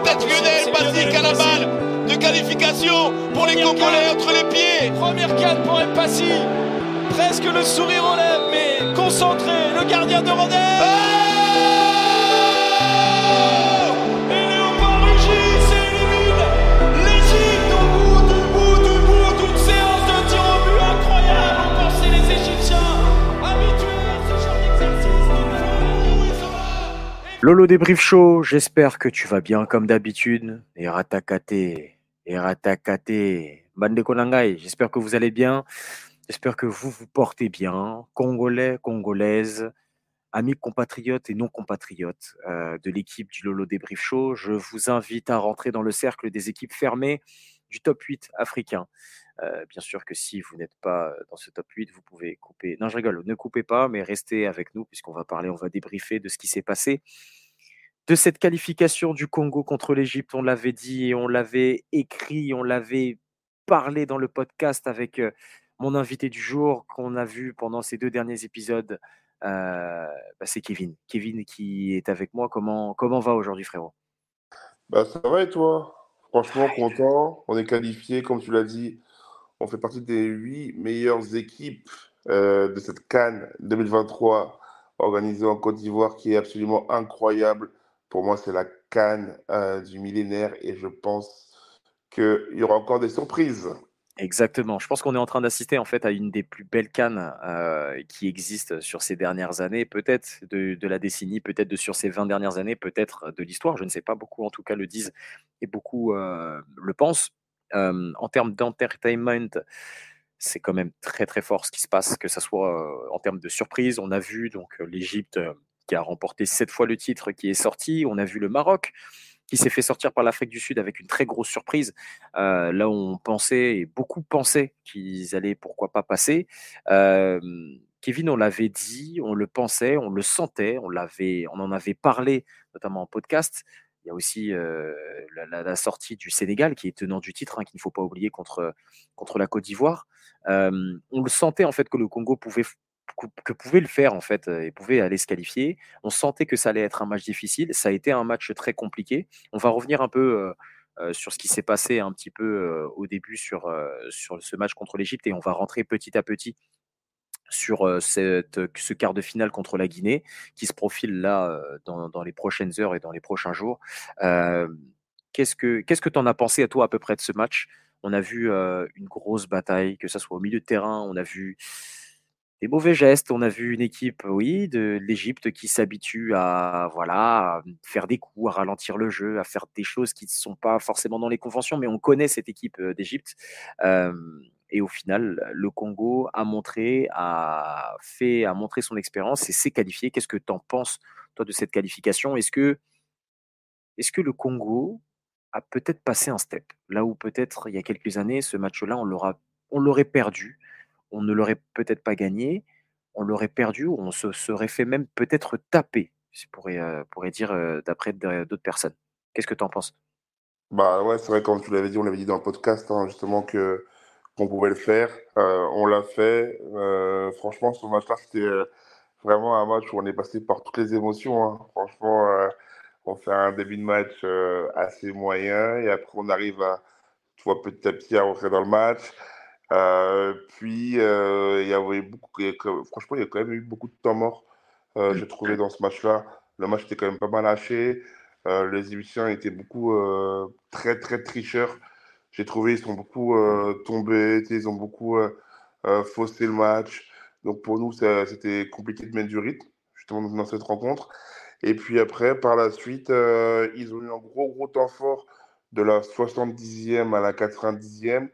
peut-être Lionel Basique à la balle de qualification pour les Congolais entre les pieds. Première canne pour Mpassi. Presque le sourire aux lèvres, mais concentré, le gardien de Rodez. Lolo débrief chaud, j'espère que tu vas bien comme d'habitude. Et ratakate, ratakate. Bande j'espère que vous allez bien. J'espère que vous vous portez bien. Congolais, Congolaises, amis compatriotes et non compatriotes euh, de l'équipe du Lolo débrief chaud, je vous invite à rentrer dans le cercle des équipes fermées du top 8 africain. Euh, bien sûr que si vous n'êtes pas dans ce top 8, vous pouvez couper. Non, je rigole, ne coupez pas, mais restez avec nous puisqu'on va parler, on va débriefer de ce qui s'est passé de cette qualification du Congo contre l'Égypte. On l'avait dit, on l'avait écrit, on l'avait parlé dans le podcast avec euh, mon invité du jour qu'on a vu pendant ces deux derniers épisodes. Euh, bah, c'est Kevin. Kevin qui est avec moi. Comment, comment va aujourd'hui, frérot? Bah, ça va et toi? Franchement, content. On est qualifié, comme tu l'as dit. On fait partie des huit meilleures équipes euh, de cette Cannes 2023 organisée en Côte d'Ivoire qui est absolument incroyable. Pour moi, c'est la Cannes euh, du millénaire et je pense qu'il y aura encore des surprises. Exactement. Je pense qu'on est en train d'assister en fait à une des plus belles cannes euh, qui existent sur ces dernières années, peut-être de, la décennie, peut-être de sur ces 20 dernières années, peut-être de l'histoire. Je ne sais pas. Beaucoup en tout cas le disent et beaucoup euh, le pensent. En termes d'entertainment, c'est quand même très très fort ce qui se passe, que ce soit en termes de surprise. On a vu donc l'Égypte qui a remporté sept fois le titre qui est sorti. On a vu le Maroc qui s'est fait sortir par l'Afrique du Sud avec une très grosse surprise. Euh, là on pensait, et beaucoup pensaient qu'ils allaient pourquoi pas passer. Euh, Kevin, on l'avait dit, on le pensait, on le sentait, on, l'avait, on en avait parlé notamment en podcast. Il y a aussi euh, la, sortie du Sénégal qui est tenant du titre, hein, qu'il ne faut pas oublier contre, contre la Côte d'Ivoire. Euh, on le sentait en fait que le Congo pouvait que que pouvait le faire en fait euh, et pouvait aller se qualifier. On sentait que ça allait être un match difficile. Ça a été un match très compliqué. On va revenir un peu euh, euh, sur ce qui s'est passé un petit peu au début sur, sur ce match contre l'Égypte et on va rentrer petit à petit sur cette, ce quart de finale contre la Guinée qui se profile là dans, dans les prochaines heures et dans les prochains jours. Qu'est-ce que qu'est-ce que tu en as pensé à toi à peu près de ce match? On a vu une grosse bataille, que ce soit au milieu de terrain, on a vu des mauvais gestes, on a vu une équipe, oui, de l'Égypte qui s'habitue à voilà faire des coups, à ralentir le jeu, à faire des choses qui ne sont pas forcément dans les conventions, mais on connaît cette équipe euh, d'Égypte. Euh, et au final, le Congo a montré, a fait, a montré son expérience et s'est qualifié. Qu'est-ce que tu en penses, toi, de cette qualification? Est-ce que, est-ce que le Congo a peut-être passé un step? Là où peut-être il y a quelques années, ce match-là, on on l'aurait perdu, on ne l'aurait peut-être pas gagné, on l'aurait perdu, ou on se serait fait même peut-être taper, je pourrais, euh, dire euh, d'après d'autres personnes. Qu'est-ce que tu en penses? Bah ouais, c'est vrai, comme tu l'avais dit, on l'avait dit dans le podcast, hein, justement, que qu'on pouvait le faire. Euh, on l'a fait. Franchement, ce match-là, c'était vraiment un match où on est passé par toutes les émotions. hein. Franchement, on fait un début de match assez moyen et après on arrive à, tu vois, petit à petit à rentrer dans le match. Euh, puis, euh, il y avait beaucoup, y franchement, il y a quand même eu beaucoup de temps mort, euh, j'ai trouvé, dans ce match-là. Le match était quand même pas mal haché. Les Égyptiens étaient beaucoup très, très tricheurs. J'ai trouvé ils sont beaucoup euh, tombés, ils ont beaucoup faussé le match. Donc pour nous, c'était compliqué de mettre du rythme, justement, dans cette rencontre. Et puis après, par la suite, ils ont eu un gros, gros temps fort de la 70e à la 90e,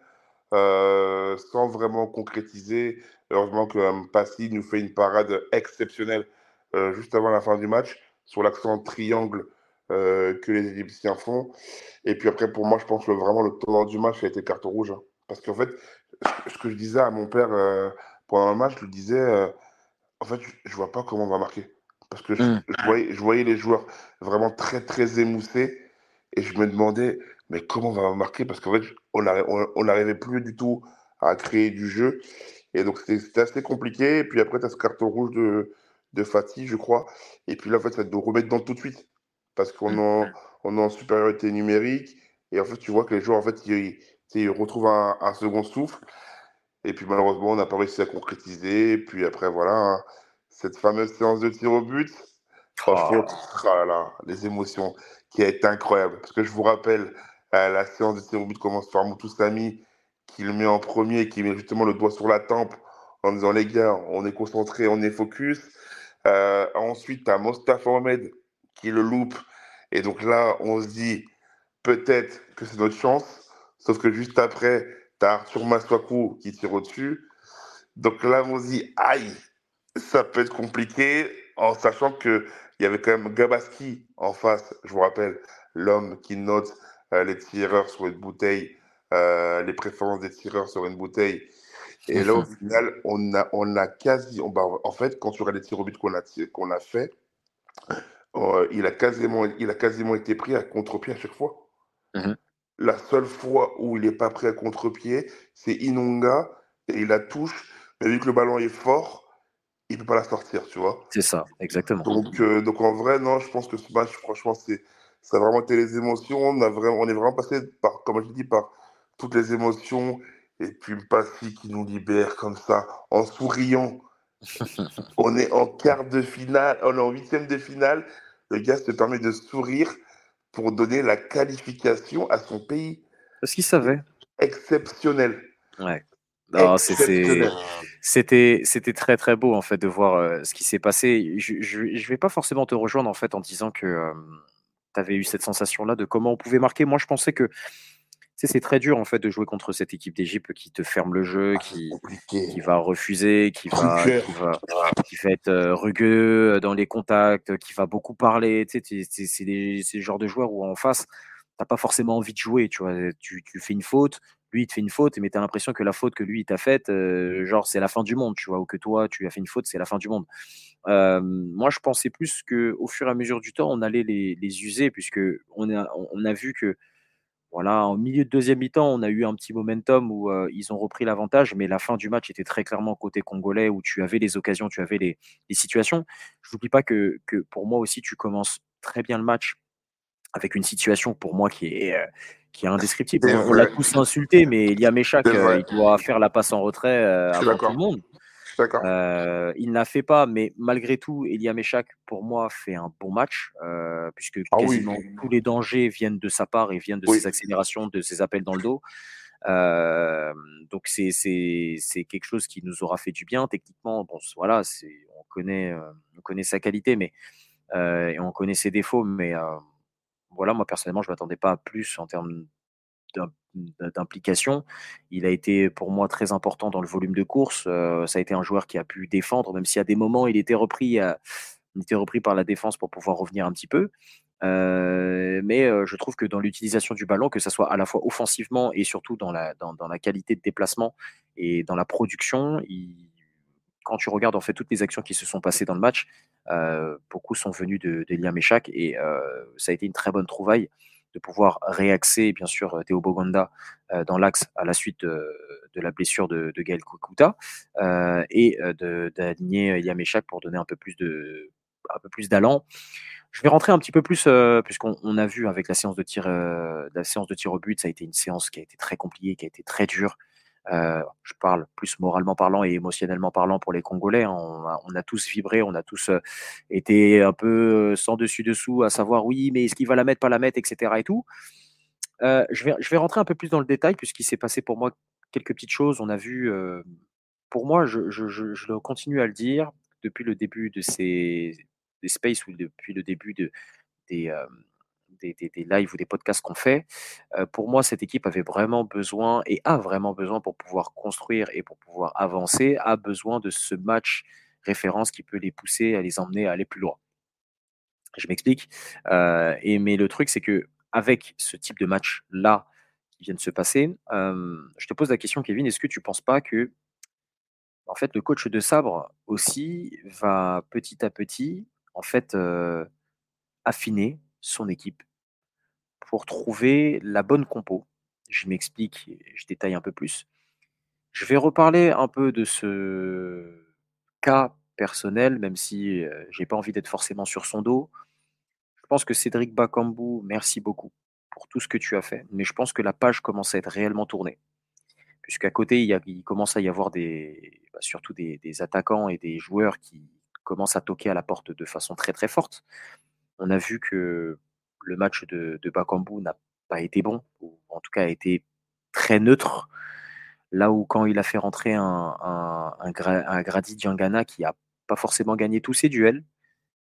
euh, sans vraiment concrétiser. Heureusement que euh, Passy nous fait une parade exceptionnelle euh, juste avant la fin du match, sur l'accent triangle euh, que les Égyptiens font. Et puis après, pour moi, je pense que vraiment le tournant du match a été carton rouge. hein. Parce qu'en fait, ce que je disais à mon père euh, pendant le match, je lui disais, euh, en fait, je, je vois pas comment on va marquer. Parce que je, Mm. je voyais, je voyais les joueurs vraiment très, très émoussés. Et je me demandais, mais comment on va marquer? Parce qu'en fait, on n'arri- on- on n'arrivait plus du tout à créer du jeu. Et donc, c'était assez compliqué. Et puis après, tu as ce carton rouge de, de Fatih, je crois. Et puis là, en fait, ça te remettre dedans tout de suite. parce qu'on mmh. est en supériorité numérique. Et en fait, tu vois que les joueurs, en fait, ils, retrouvent un, second souffle. Et puis malheureusement, on n'a pas réussi à concrétiser. Et puis après, voilà, hein, cette fameuse séance de tir au but. Franchement, oh. oh là les émotions qui a été incroyable. Parce que je vous rappelle, la séance de tir au but commence par Moutou Sami, qui le met en premier, qui met justement le doigt sur la tempe en disant les gars, on est concentré, on est focus. Euh, ensuite, as Mostafa Ahmed qui le loupe. Et donc là, on se dit peut-être que c'est notre chance. Sauf que juste après, tu as Arthur Maswaku qui tire au-dessus. Donc là, on se dit aïe, ça peut être compliqué en sachant qu'il y avait quand même Gabaski en face, je vous rappelle, l'homme qui note euh, les tireurs sur une bouteille, euh, les préférences des tireurs sur une bouteille. Et là, au final, on a, on a quasi. Bah, en fait, quand tu regardes les tirs au but qu'on a, qu'on a fait, euh, il, a quasiment, il a quasiment été pris à contre-pied à chaque fois. Mmh la seule fois où il n'est pas pris à contre-pied, c'est Inonga et il la touche. Mais vu que le ballon est fort, il ne peut pas la sortir, tu vois. C'est ça, exactement. Donc, euh, donc en vrai, non, je pense que ce match, franchement, c'est, ça a vraiment été les émotions. On, a vraiment, on est vraiment passé par, comme je dis, par toutes les émotions. Et puis Passy qui nous libère comme ça, en souriant. on est en quart de finale, on est en huitième de finale. Le gars se permet de sourire pour donner la qualification à son pays. Parce qu'il savait. Exceptionnel. Ouais. C'était c'était très très beau en fait de voir euh, ce qui s'est passé. Je, je, vais pas forcément te rejoindre en fait en disant que euh, tu avais eu cette sensation là de comment on pouvait marquer. Moi je pensais que c'est très dur en fait de jouer contre cette équipe d'Égypte qui te ferme le jeu, ah, qui, qui va refuser, qui va, qui va, qui va, être euh, rugueux dans les contacts, qui va beaucoup parler. Tu sais, c'est le genre de joueur où en face, t'as pas forcément envie de jouer. Tu vois, tu, tu fais une faute, lui il te fait une faute, mais tu as l'impression que la faute que lui il t'a faite, euh, genre c'est la fin du monde, tu vois, ou que toi tu as fait une faute, c'est la fin du monde. Euh, moi je pensais plus que au fur et à mesure du temps, on allait les, les user, puisque on a, on a vu que voilà, en milieu de deuxième mi-temps, on a eu un petit momentum où euh, ils ont repris l'avantage, mais la fin du match était très clairement côté congolais, où tu avais les occasions, tu avais les, situations. Je n'oublie pas que, pour moi aussi, tu commences très bien le match avec une situation pour moi qui est, euh, qui est indescriptible. On, l'a tous insulté, mais Liam Echak, euh, il doit faire la passe en retrait avant tout le monde. Euh, il ne l'a fait pas, mais malgré tout, Elia Meshak, pour moi, fait un bon match, euh, puisque ah quasiment tous les dangers viennent de sa part et viennent de ses accélérations, de ses appels dans le dos. Euh, donc c'est quelque chose qui nous aura fait du bien techniquement. Bon, voilà, on connaît, on connaît sa qualité, mais et on connaît ses défauts, mais voilà, moi personnellement, je m'attendais pas à plus en termes d'implication. Il a été pour moi très important dans le volume de course. Euh, ça a été un joueur qui a pu défendre, même si à des moments il était repris, euh, il était repris par la défense pour pouvoir revenir un petit peu. Euh, mais je trouve que dans l'utilisation du ballon, que ce soit à la fois offensivement et surtout dans la, dans, la qualité de déplacement et dans la production, quand tu regardes en fait toutes les actions qui se sont passées dans le match, beaucoup sont venus de, de Liam et ça a été une très bonne trouvaille de pouvoir réaxer, bien sûr, euh, Théo Boganda euh, dans l'axe à la suite de, la blessure de, de Gaël Kukuta euh, et d'aligner Yameshak pour donner un peu plus de un peu plus d'allant. Je vais rentrer un petit peu plus, puisqu'on a vu avec la séance de tir, la séance de tir au but, ça a été une séance qui a été très compliquée, qui a été très dure. Euh, je parle plus moralement parlant et émotionnellement parlant pour les Congolais. Hein. On a, tous vibré, on a tous euh, été un peu euh, sans dessus dessous à savoir oui, mais est-ce qu'il va la mettre, pas la mettre, etc. Et tout. je, vais, je vais rentrer un peu plus dans le détail puisqu'il s'est passé pour moi quelques petites choses. On a vu, pour moi, je, je, continue à le dire depuis le début de ces des spaces ou depuis le début de, des, des, lives ou des podcasts qu'on fait, pour moi, cette équipe avait vraiment besoin et a vraiment besoin pour pouvoir construire et pour pouvoir avancer, a besoin de ce match référence qui peut les pousser à les emmener à aller plus loin. Je m'explique. et mais le truc, c'est que avec ce type de match là qui vient de se passer, je te pose la question, Kevin, est-ce que tu ne penses pas que en fait, le coach de sabre aussi va petit à petit, en fait, affiner son équipe pour trouver la bonne compo. Je m'explique, je détaille un peu plus. Je vais reparler un peu de ce cas personnel, même si je n'ai pas envie d'être forcément sur son dos. Je pense que Cédric Bakambu, merci beaucoup pour tout ce que tu as fait, mais je pense que la page commence à être réellement tournée. Puisqu'à côté, il, commence à y avoir des, bah, surtout des, attaquants et des joueurs qui commencent à toquer à la porte de façon très très forte. On a vu que le match de, Bakambu n'a pas été bon, ou en tout cas a été très neutre. Là où quand il a fait rentrer un, un, Grady Diangana qui n'a pas forcément gagné tous ses duels,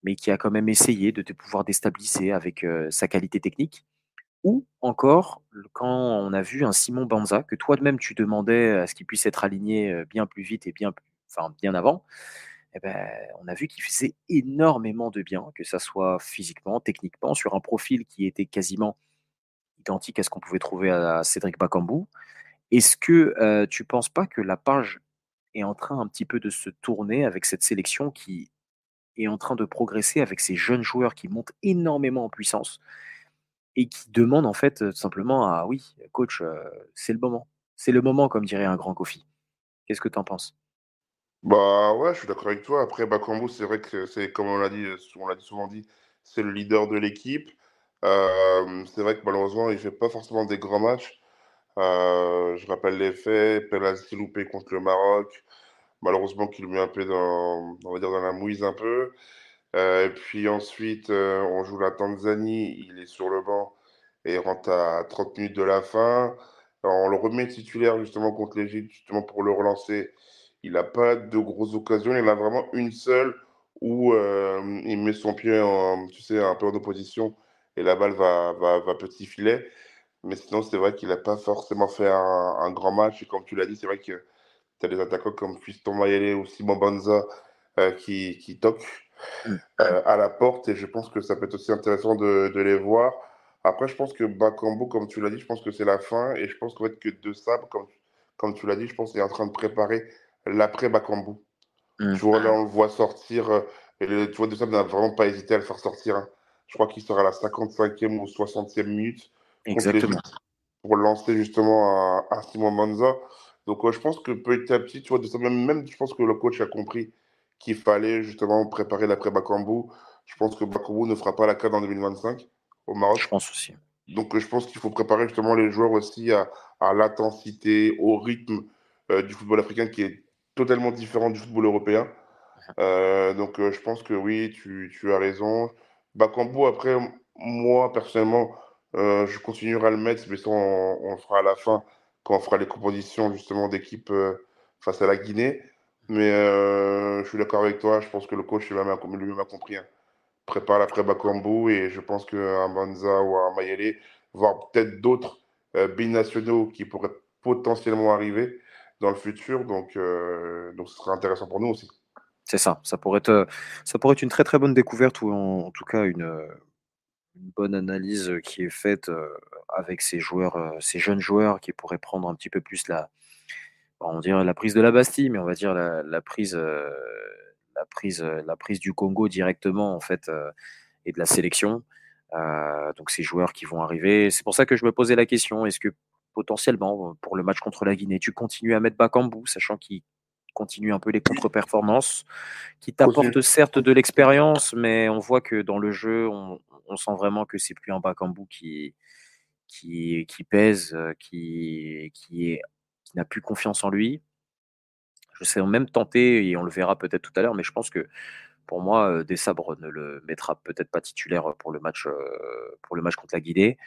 mais qui a quand même essayé de te pouvoir déstabiliser avec euh, sa qualité technique. Ou encore, quand on a vu un Simon Banza, que toi-même tu demandais à ce qu'il puisse être aligné euh, bien plus vite et bien, enfin, bien avant, eh ben, on a vu qu'il faisait énormément de bien, que ça soit physiquement, techniquement, sur un profil qui était quasiment identique à ce qu'on pouvait trouver à Cédric Bakambu. Est-ce que euh, tu ne penses pas que la page est en train un petit peu de se tourner avec cette sélection qui est en train de progresser avec ces jeunes joueurs qui montent énormément en puissance et qui demandent en fait euh, simplement à oui, coach, euh, c'est le moment. C'est le moment, comme dirait un grand Kofi. Qu'est-ce que tu en penses? Bah ouais, je suis d'accord avec toi. Après, Bakambu, c'est vrai que c'est comme on l'a dit, on l'a souvent dit, c'est le leader de l'équipe. c'est vrai que malheureusement, il fait pas forcément des grands matchs. Je rappelle les faits, Pelassi loupé contre le Maroc, malheureusement qu'il met un peu dans, on va dire dans la mouise un peu. Et puis ensuite, on joue la Tanzanie, il est sur le banc et rentre à 30 minutes de la fin. on le remet titulaire justement contre l'Égypte, justement pour le relancer. Il n'a pas de grosses occasions, il a vraiment une seule où il met son pied en, tu sais, un peu en opposition et la balle va, va, va petit filet. Mais sinon, c'est vrai qu'il n'a pas forcément fait un, grand match. Et comme tu l'as dit, c'est vrai que tu as des attaquants comme Fiston Mayele ou Simon Banza euh, qui, qui toquent mm. euh, à la porte. Et je pense que ça peut être aussi intéressant de, de les voir. Après, je pense que Bakambu, comme tu l'as dit, je pense que c'est la fin. Et je pense qu'en fait, que De Sable, comme, comme tu l'as dit, je pense qu'il est en train de préparer l'après Bakambu. Mm. Tu vois, là, on le voit sortir. Euh, et tu vois, De Sable n'a vraiment pas hésité à le faire sortir. Hein. Je crois qu'il sera à la 55e ou 60e minute. Exactement. Pour lancer justement un, Simon Manza. Donc, je pense que petit à petit, tu vois, de ça, même, même, je pense que le coach a compris qu'il fallait justement préparer l'après Bakambu. Je pense que Bakambu ne fera pas la CAN en 2025 au Maroc. Je pense aussi. Donc, je pense qu'il faut préparer justement les joueurs aussi à, à l'intensité, au rythme euh, du football africain qui est totalement différent du football européen. Euh, donc, euh, je pense que oui, tu, tu as raison. Bakambu, après, moi, personnellement, euh, je continuerai à le mettre, mais ça, on, le fera à la fin, quand on fera les compositions justement d'équipe euh, face à la Guinée. Mais euh, je suis d'accord avec toi, je pense que le coach lui-même a, compris. Hein. Prépare l'après Bakambu et je pense qu'un Banza ou un Mayele, voire peut-être d'autres binationaux qui pourraient potentiellement arriver dans le futur. Donc, donc ce sera intéressant pour nous aussi. C'est ça, ça pourrait, être, ça pourrait être une très très bonne découverte ou en tout cas une, une bonne analyse qui est faite avec ces joueurs, ces jeunes joueurs qui pourraient prendre un petit peu plus la, on dirait la prise de la Bastille, mais on va dire la, prise, la prise, la prise du Congo directement en fait et de la sélection. donc ces joueurs qui vont arriver. C'est pour ça que je me posais la question est-ce que potentiellement pour le match contre la Guinée, tu continues à mettre Bakambu, sachant qu'il continue un peu les contre-performances, qui t'apporte certes de l'expérience, mais on voit que dans le jeu, on, on sent vraiment que c'est plus un Bakambu qui, qui, qui pèse, euh, qui, qui, est, qui n'a plus confiance en lui. Je sais même tenter, et on le verra peut-être tout à l'heure, mais je pense que pour moi, euh, Des Sabres ne le mettra peut-être pas titulaire pour le match, euh, pour le match contre la Guinée.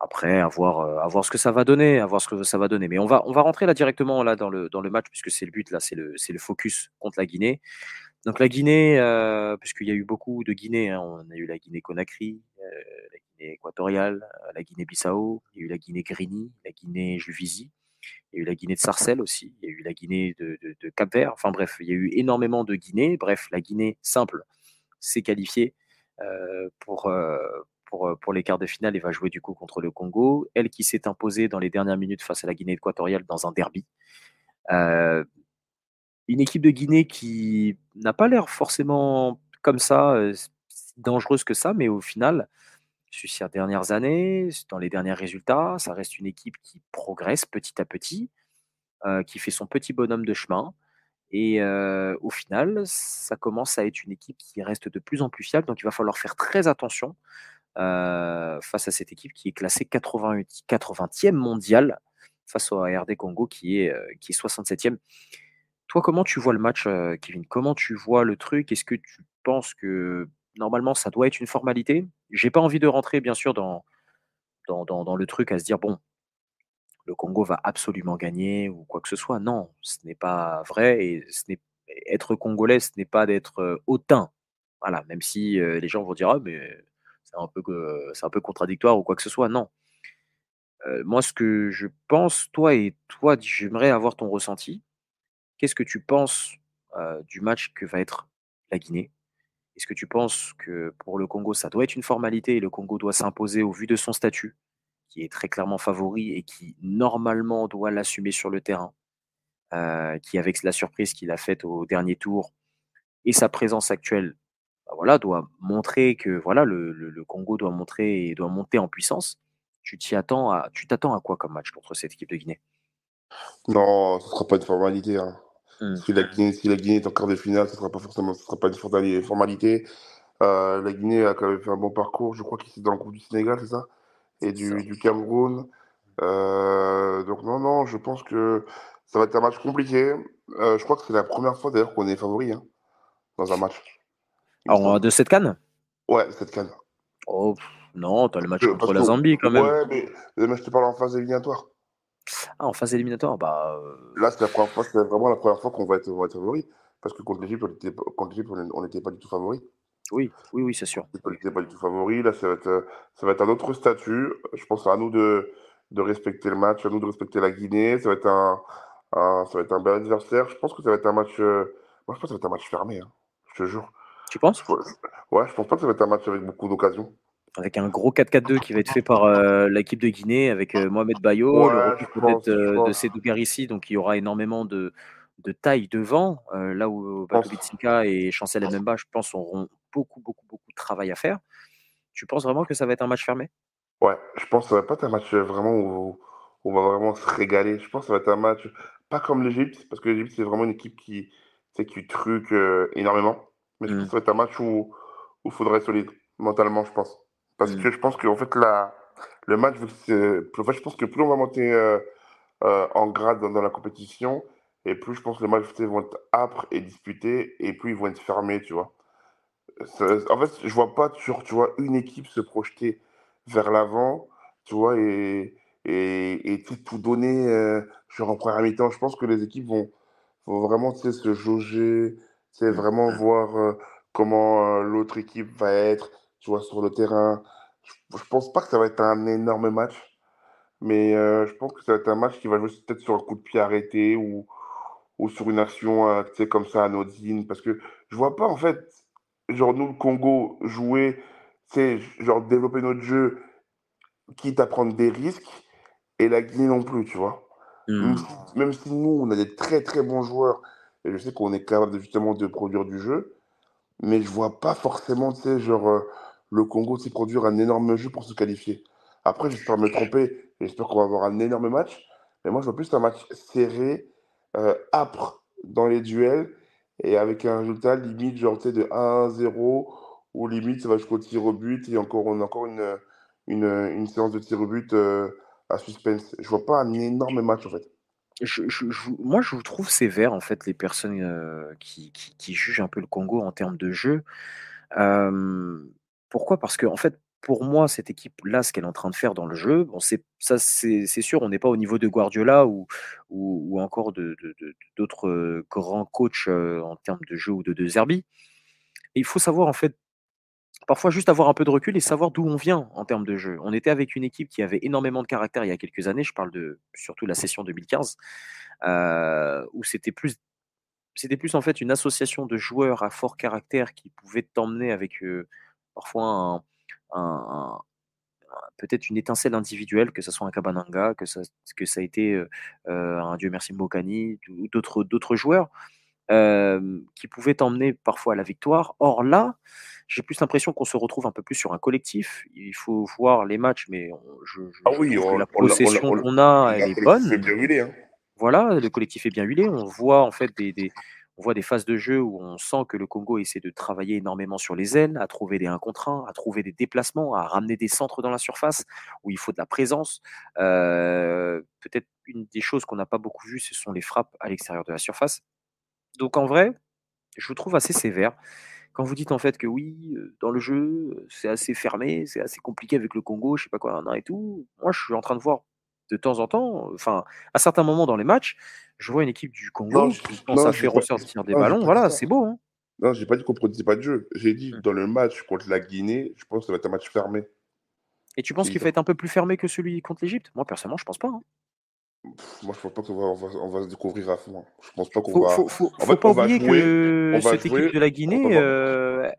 Après, à voir, à voir ce que ça va donner, à voir ce que ça va donner. Mais on va, on va rentrer là directement là dans le, dans le match, puisque c'est le but, là, c'est le, c'est le focus contre la Guinée. Donc la Guinée, euh, puisqu'il y a eu beaucoup de Guinées, hein, on a eu la Guinée-Conakry, euh, la Guinée équatoriale, euh, la Guinée-Bissau, il y a eu la Guinée-Grini, la Guinée-Juvisy, il y a eu la Guinée de Sarcelles aussi, il y a eu la Guinée de, Cap-Vert, enfin bref, il y a eu énormément de Guinées. Bref, la Guinée simple s'est qualifiée pour, pour, pour les quarts de finale et va jouer du coup contre le Congo. Elle qui s'est imposée dans les dernières minutes face à la Guinée équatoriale dans un derby une équipe de Guinée qui n'a pas l'air forcément comme ça, dangereuse que ça, mais au final, sur ces dernières années, dans les derniers résultats, ça reste une équipe qui progresse petit à petit, qui fait son petit bonhomme de chemin Et au final, ça commence à être une équipe qui reste de plus en plus fiable. Donc, il va falloir faire très attention face à cette équipe qui est classée 88, 80e mondiale face au RD Congo qui est, qui est 67e. Toi, comment tu vois le match, Kevin? Comment tu vois le truc? Est-ce que tu penses que normalement ça doit être une formalité? J'ai pas envie de rentrer, bien sûr, dans, dans, dans, le truc à se dire bon, le Congo va absolument gagner ou quoi que ce soit. Non, ce n'est pas vrai et ce n'est être congolais, ce n'est pas d'être hautain. Voilà, même si les gens vont dire ah mais c'est un peu contradictoire ou quoi que ce soit. Non. moi, ce que je pense, toi et toi, j'aimerais avoir ton ressenti. Qu'est-ce que tu penses du match que va être la Guinée? Est-ce que tu penses que pour le Congo, ça doit être une formalité et le Congo doit s'imposer au vu de son statut qui est très clairement favori et qui normalement doit l'assumer sur le terrain, qui avec la surprise qu'il a faite au dernier tour et sa présence actuelle, bah voilà, doit montrer que voilà le, Congo doit montrer et doit monter en puissance. Tu t'y attends à, tu t'attends à quoi comme match contre cette équipe de Guinée? Non, ce ne sera pas une formalité. Hein. Mmh. Si, la Guinée, si la Guinée est en quart de finale, ce ne sera pas forcément, ce sera pas une formalité. Euh, la Guinée a quand même fait un bon parcours. Je crois qu'il est dans le groupe du Sénégal, c'est ça? Et du, du Cameroun. Euh, donc non, non, je pense que ça va être un match compliqué. Euh, je crois que c'est la première fois d'ailleurs qu'on est favori hein, dans un match. Alors, de cette canne? Ouais, cette canne. Oh, non, t'as le match contre la Zambie quand même. Ouais, mais, je te parle en phase éliminatoire. Ah, en phase éliminatoire, bah. Euh, Là, c'est la première fois, c'est vraiment la première fois qu'on va être, être favori. Parce que contre l'Égypte, on n'était pas du tout favori. Oui, oui, oui, c'est sûr. C'est pas du tout favori. Là, ça va, être, ça va être un autre statut. Je pense à nous de, de respecter le match, à nous de respecter la Guinée. Ça va être un, ça va être un bel adversaire. Je pense que ça va être un match. Euh, moi, je pense que ça va être un match fermé. Hein, je te jure. Tu penses? Ouais, je pense pas que ça va être un match avec beaucoup d'occasions. Avec un gros 4-4-2 qui va être fait par euh, l'équipe de Guinée, avec euh, Mohamed Bayo, le retour peut-être de Sedou ici. Donc, il y aura énormément de, de taille devant, là où Bitsika et Chancel Mbemba, je pense, auront beaucoup, beaucoup, beaucoup de travail à faire. Tu penses vraiment que ça va être un match fermé? Ouais, je pense que ça va pas être un match vraiment où, on va vraiment se régaler. Je pense que ça va être un match pas comme l'Égypte, parce que l'Égypte, c'est vraiment une équipe qui, qui truque énormément. Mais je pense que mmh. ça va être un match où il faudrait être solide, mentalement, je pense. Parce mmh. que je pense qu'en fait, la, le match, en fait, je pense que plus on va monter en grade dans la compétition, et plus je pense que les matchs vont être âpres et disputés, et plus ils vont être fermés, tu vois. En fait, je vois pas tu vois, une équipe se projeter vers l'avant, tu vois, et, et, et tout donner euh, genre en première mi-temps. Je pense que les équipes vont, vont vraiment se jauger, mmh. vraiment voir comment l'autre équipe va être, tu vois, sur le terrain. Je, pense pas que ça va être un énorme match, mais je pense que ça va être un match qui va jouer peut-être sur un coup de pied arrêté ou, ou sur une action euh, comme ça anodine parce que je vois pas en fait genre nous le Congo jouer c'est genre développer notre jeu quitte à prendre des risques et la Guinée non plus tu vois mmh. même, si, nous on a des très très bons joueurs et je sais qu'on est capable justement de produire du jeu mais je vois pas forcément tu sais genre euh, le Congo c'est produire un énorme jeu pour se qualifier après j'espère me tromper j'espère qu'on va avoir un énorme match mais moi je vois plus un match serré euh, âpre dans les duels et avec un résultat limite genre de 1-0 ou limite ça va jusqu'au tir au but et encore, on a encore une, une, une séance de tir au but euh, à suspense. Je vois pas un énorme match en fait. Je, je, moi, je trouve sévère en fait les personnes euh, qui, qui, qui, jugent un peu le Congo en termes de jeu. pourquoi? Parce que en fait, pour moi, cette équipe-là, ce qu'elle est en train de faire dans le jeu, bon, c'est ça, c'est sûr, on n'est pas au niveau de Guardiola ou, ou, encore d'autres grands coachs en termes de jeu ou de, de Zerbi. il faut savoir, en fait, parfois juste avoir un peu de recul et savoir d'où on vient en termes de jeu. On était avec une équipe qui avait énormément de caractère il y a quelques années, je parle de surtout la session 2015, où c'était plus en fait une association de joueurs à fort caractère qui pouvaient t'emmener avec parfois un, un, peut-être une étincelle individuelle, que ce soit un Kabananga, que ça, a été un Dieu merci Mbokani ou d'autres joueurs qui pouvaient t'emmener parfois à la victoire. Or là, j'ai plus l'impression qu'on se retrouve un peu plus sur un collectif. Il faut voir les matchs, mais je, ah oui, la possession qu'on a, elle est bonne. Bien huilé, hein. Voilà, le collectif est bien huilé. On voit en fait des, des On voit des phases de jeu où on sent que le Congo essaie de travailler énormément sur les ailes, à trouver des 1 contre 1, à trouver des déplacements, à ramener des centres dans la surface, où il faut de la présence. Euh, peut-être une des choses qu'on n'a pas beaucoup vues, ce sont les frappes à l'extérieur de la surface. Donc en vrai, je vous trouve assez sévère. Quand vous dites en fait que oui, dans le jeu, c'est assez fermé, c'est assez compliqué avec le Congo, je sais pas quoi, et tout. Moi, je suis en train de voir de temps en temps, enfin, à certains moments dans les matchs, je vois une équipe du Congo qui pense à faire ressortir des ballons. Voilà, c'est beau. Hein. Non, j'ai pas dit qu'on produisait pas de jeu. J'ai dit mmh. dans le match contre la Guinée, je pense que ça va être un match fermé. Et tu penses qu'il va être un peu plus fermé que celui contre l'Égypte? Moi, personnellement, je pense pas. Hein. Moi, je pense pas qu'on va, on va, se découvrir à fond. Hein. Je pense pas qu'on va. Faut, faut, faut pas oublier que cette équipe de la Guinée, euh,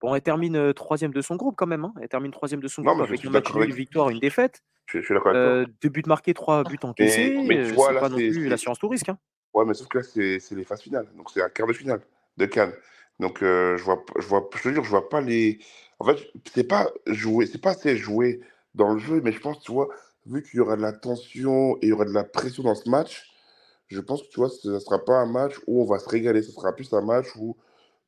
bon, elle termine troisième de son groupe quand même. Hein. Elle termine troisième de son groupe avec un match une victoire, une défaite. Je, suis d'accord avec toi. Euh, deux buts marqués, trois buts encaissés. Mais, tu vois, là, pas non plus l'assurance tout risque. Hein. Ouais, mais sauf que là, c'est les phases finales. Donc, c'est un quart de finale de Cannes. Donc, euh, je vois, je vois, je te jure, je vois pas les. En fait, c'est pas jouer, c'est pas assez jouer dans le jeu, mais je pense, tu vois, vu qu'il y aura de la tension et il y aura de la pression dans ce match, je pense que, tu vois, ce ne sera pas un match où on va se régaler. Ce sera plus un match où,